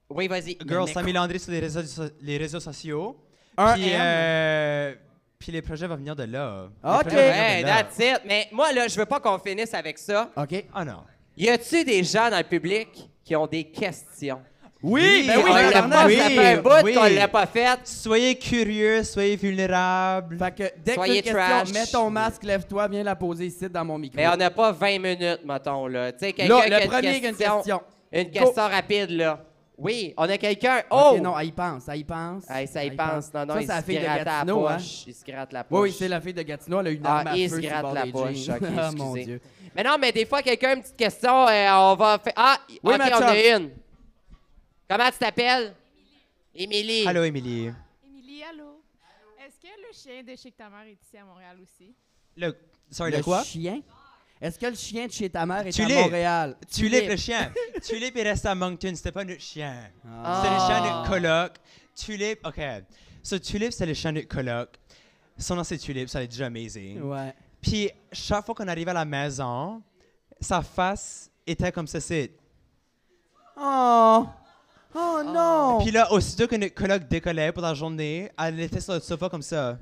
oui, vas-y. Girl, Mais- Samy Landry sur les réseaux, les réseaux sociaux. Un Puis, euh, puis les projets vont venir de là. Ok. là. that's it. Mais moi, là, je veux pas qu'on finisse avec ça. OK? Ah non. Y a-tu des gens dans le public qui ont des questions? Oui, ben oui, on l'a pas, oui, fait un bout oui. qu'on l'a pas fait. Soyez curieux, soyez vulnérables. Fait que dès Soyez que trash. question, mets ton masque, lève-toi, viens la poser ici dans mon micro. Mais on n'a pas 20 minutes, mettons, là. Tu sais, quelqu'un qui a le une premier qui a une question. question. Une question rapide, là. Oui, on a quelqu'un. Oh! Non, elle y pense, elle y pense. Ça y Elle pense. Non, non, ça, il c'est la se fille de gratte la Gatineau, hein? Il se gratte la poche. Oui, oui, c'est la fille de Gatineau, elle a une Ah, arme à il feu se gratte la poche. ah, mon. Dieu. Mais non, mais des fois, quelqu'un a une petite question, euh, on va faire... Ah, Oui, OK, on a une. Comment tu t'appelles? Émilie. Allô, Émilie. Émilie, allô? Est-ce que le chien de chez ta mère est ici à Montréal aussi? Le, sorry, Le le quoi? chien? Est-ce que le chien de chez ta mère est Tulip. à Montréal? Tulip, le chien. Tulip est resté à Moncton, c'était pas notre chien. Ah. C'était le chien de Ah. coloc. Tulip, OK. So, Tulip, c'est le chien de coloc. Son nom, c'est Tulip, ça est déjà amazing. Ouais. Puis, chaque fois qu'on arrivait à la maison, sa face était comme c'est. Oh! Oh non! Puis là, aussitôt que notre coloc décollait pour la journée, elle était sur le sofa comme ça.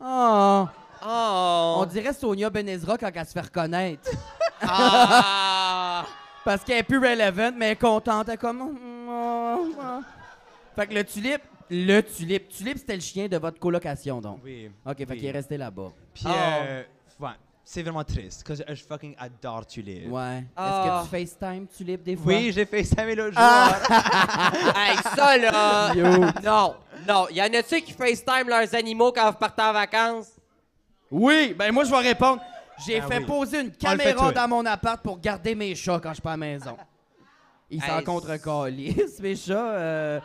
Oh! Oh! On dirait Sonia Benezra quand elle se fait reconnaître. Ah! Parce qu'elle est plus relevant, mais elle est contente. Elle est comme. Oh, oh. Fait que le tulipe, le tulipe. Tulipe, c'était le chien de votre colocation, donc. Oui. OK, fait qu'il est resté là-bas. Puis, Oh. euh, ouais, c'est vraiment triste, parce que je fucking adore Tulip. Ouais. Est-ce que tu FaceTime Tulip des fois? Oui, j'ai ça l'autre jour. Ah! hey, ça, là... Yo. Non, non. Y en a-tu qui FaceTime leurs animaux quand vous partez en vacances? Oui, ben moi je vais répondre. J'ai Ah fait oui. poser une fait caméra dans mon appart pour garder mes chats quand je suis pas à la maison. Ils s'en Hey, contre-calissent, mes chats. euh,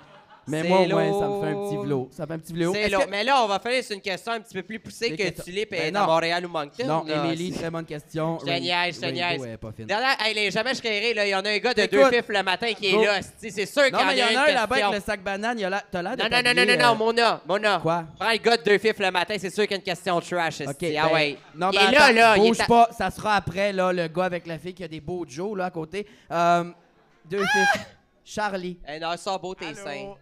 Mais moi, ouais, ça me fait un petit vlot. Ça me fait un petit long. que- Mais là, on va faire sur une question un petit peu plus poussée Des que questions. Tulip Ben est non. à Montréal ou Moncton. Non, là. Émilie, C'est- très bonne question. Je te niaise, je te niaise. Dernière, hey, les jamais je créerai, là, il y en a un gars de Écoute. deux fifs le matin qui est Go. là. C'est sûr qu'il Non, mais il y en a un là-bas avec le sac banane. Il a T'as l'air de Non, non, non, non, non, non, euh, Mona, Mona. Quoi? Prends le gars de deux fifs le matin, c'est sûr qu'il y a une question trash. Ah ben, ouais. Non, il ben est là, attends, là. il Bouge pas, ça sera après, là, le gars avec la fille qui a des beaux Joe, là, à côté. Euh, deux fifs. Charlie. Eh non, sors beau tes seins.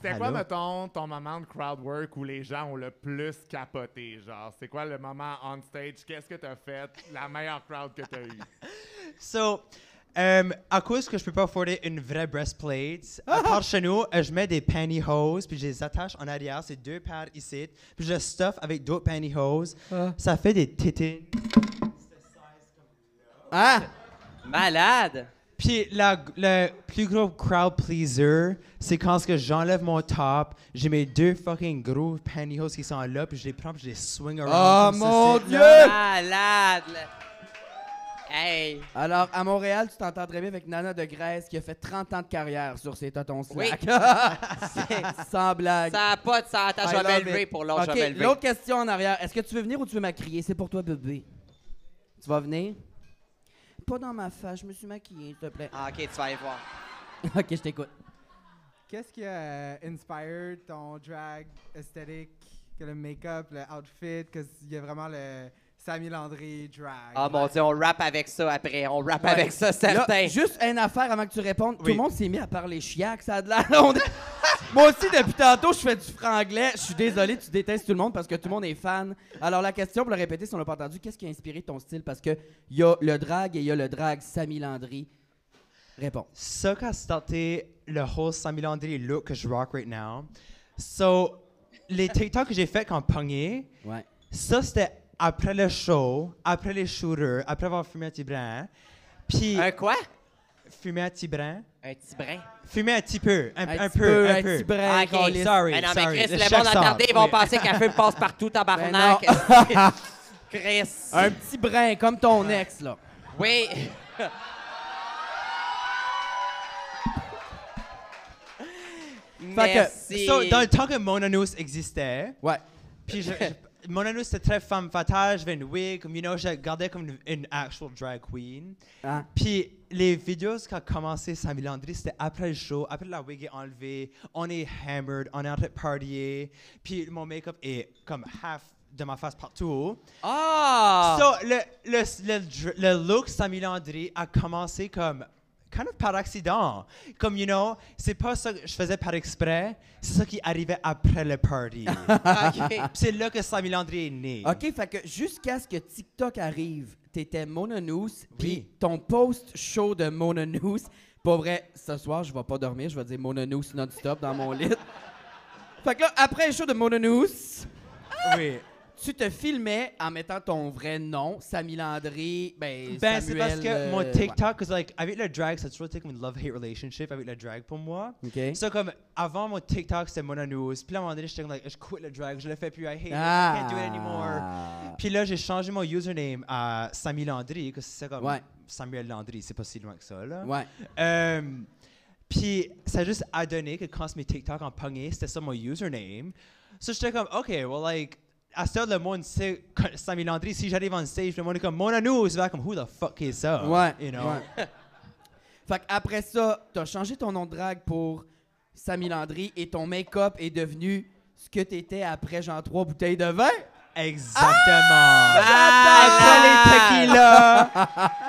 C'était quoi, mettons, ton moment de crowd work où les gens ont le plus capoté? Genre, c'est quoi le moment on stage? Qu'est-ce que t'as fait? La meilleure crowd que t'as eue? So, euh, à cause que je peux pas afforder une vraie breastplate, à part chez nous, euh, je mets des pantyhose, puis je les attache en arrière, c'est deux paires ici, puis je stuff avec d'autres pantyhose. Ça fait des tétines. Hein? Malade. Puis la- le plus gros crowd pleaser, c'est quand que j'enlève mon top, j'ai mes deux fucking gros pantyhose qui sont là, puis je les prends, puis je les swing around. Oh mon ceci. Dieu! Malade. là. Hey. Alors, à Montréal, tu t'entendrais bien avec Nana de Grèce qui a fait 30 ans de carrière sur ses totons Oui. slack. Sans blague. Ça n'a pas de sens. Attends, je vais m'élever pour l'autre. je OK, vais m'élever. l'autre question en arrière. Est-ce que tu veux venir ou tu veux m'accrier? C'est pour toi, bébé. Tu vas venir? Pas dans ma face, je me suis maquillée, s'il te plaît. Ah, ok, tu vas aller voir. OK, je t'écoute. Qu'est-ce qui a euh, inspired ton drag esthétique, que le make-up, le outfit, qu'il y a vraiment le Samy Landry, drag? Ah mon Dieu, on rappe avec ça après. On rappe Ouais. avec ça, Là, certain. juste une affaire avant que tu répondes. Tout Oui. le monde s'est mis à parler chiac, ça a de l'air. On- Moi aussi, depuis tantôt, je fais du franglais. Je suis désolé, tu détestes tout le monde parce que tout le monde est fan. Alors, la question, pour le répéter, si on l'a pas entendu, qu'est-ce qui a inspiré ton style? Parce que y a le drag et il y a le drag Samy Landry. Réponds. Ça qui a starté le whole Sammy Landry look que je rock right now. So, les TikTok que j'ai fait quand pogné, Ouais. ça c'était après le show, après les shooters, après avoir fumé un petit brin. Puis, Un quoi? fumé un petit brin. Un petit brin. Fumé un petit peu, un, Un un petit peu, peu, un peu. petit brin, Ah, ok. câlisse. Sorry, Mais non, mais sorry. Chris, Le le monde sort, attardé, ils vont oui. penser qu'un feu passe partout, tabarnak. Chris. Un petit brin, comme ton ex, là. Oui. Fait que, Merci. So, dans le temps que Monanous existait, Ouais. puis je, je- Monanous c'était très femme fatale, j'avais une wig, comme, you know, je gardais comme une, une actual drag queen. Hein? Puis les vidéos qui ont commencé Sammy Landry, c'était après le show, après la wig est enlevée, on est hammered, on est en train de partier, puis mon make-up est comme half de ma face partout. Ah! So, le, le, le, look Sammy Landry a commencé comme kind of par accident. Comme, you know, c'est pas ça que je faisais par exprès, c'est ça qui arrivait après le party. OK. Puis c'est là que Sammy Landry est né. OK, fait que jusqu'à ce que TikTok arrive, t'étais Mona News, puis Oui. ton post-show de Mona News, pas vrai, ce soir, je vais pas dormir, je vais dire Mona News non-stop dans mon lit. fait que là, après le show de Mona News, Oui. Tu te filmais en mettant ton vrai nom, Samy Landry, ben, Ben, c'est parce que euh, mon ouais. TikTok, cause like, avec le drag, c'est toujours été comme une love-hate relationship avec le drag pour moi. OK. So, comme, avant mon TikTok, c'était Mona News. Puis là, à un moment donné, j'étais comme, like, je quitte le drag, je le fais plus, I hate it, I can't do it anymore. Ah. Puis là, j'ai changé mon username à Samy Landry, que c'est comme Ouais. Samuel Landry, c'est pas si loin que ça, là. Ouais. Euh, puis ça a juste a donné que quand mes TikTok en pogné, c'était ça mon username. So j'étais comme, OK, well, like, à ce le monde sait que Samy Landry, si j'arrive on stage, le monde est comme, Mona News, va comme, who the fuck is ça? Ouais. You know? ouais. fait qu'après ça, t'as changé ton nom de drague pour Samy Landry et ton make-up est devenu ce que t'étais après genre trois bouteilles de vin? Exactement. Ah, Après les tequila,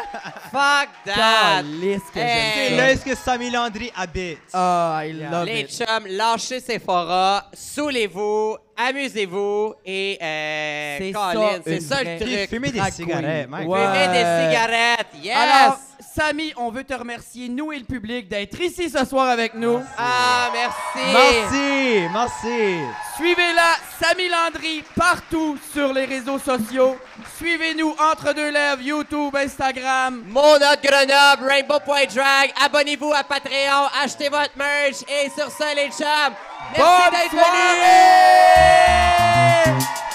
Fuck that! Calisse que Hey. c'est j'aime là est-ce que Samy Landry habite? Ah, I love Les it. chums, lâchez Sephora, saoulez-vous, amusez-vous et euh, C'est Colin, ça, c'est une ça vraie- le Puis truc. fumer des Drag cigarettes, my Ouais. Fumez des cigarettes, yes! Alors, Samy, on veut te remercier, nous et le public, d'être ici ce soir avec nous. ah, merci! Merci, merci. Suivez-la, Samy Landry, partout sur les réseaux sociaux. Suivez-nous entre deux lèvres, YouTube, Instagram. Mon autre Grenoble, Rainbow Point Drag. Abonnez-vous à Patreon, achetez votre merch et sur ça, les chums, merci d'être venus!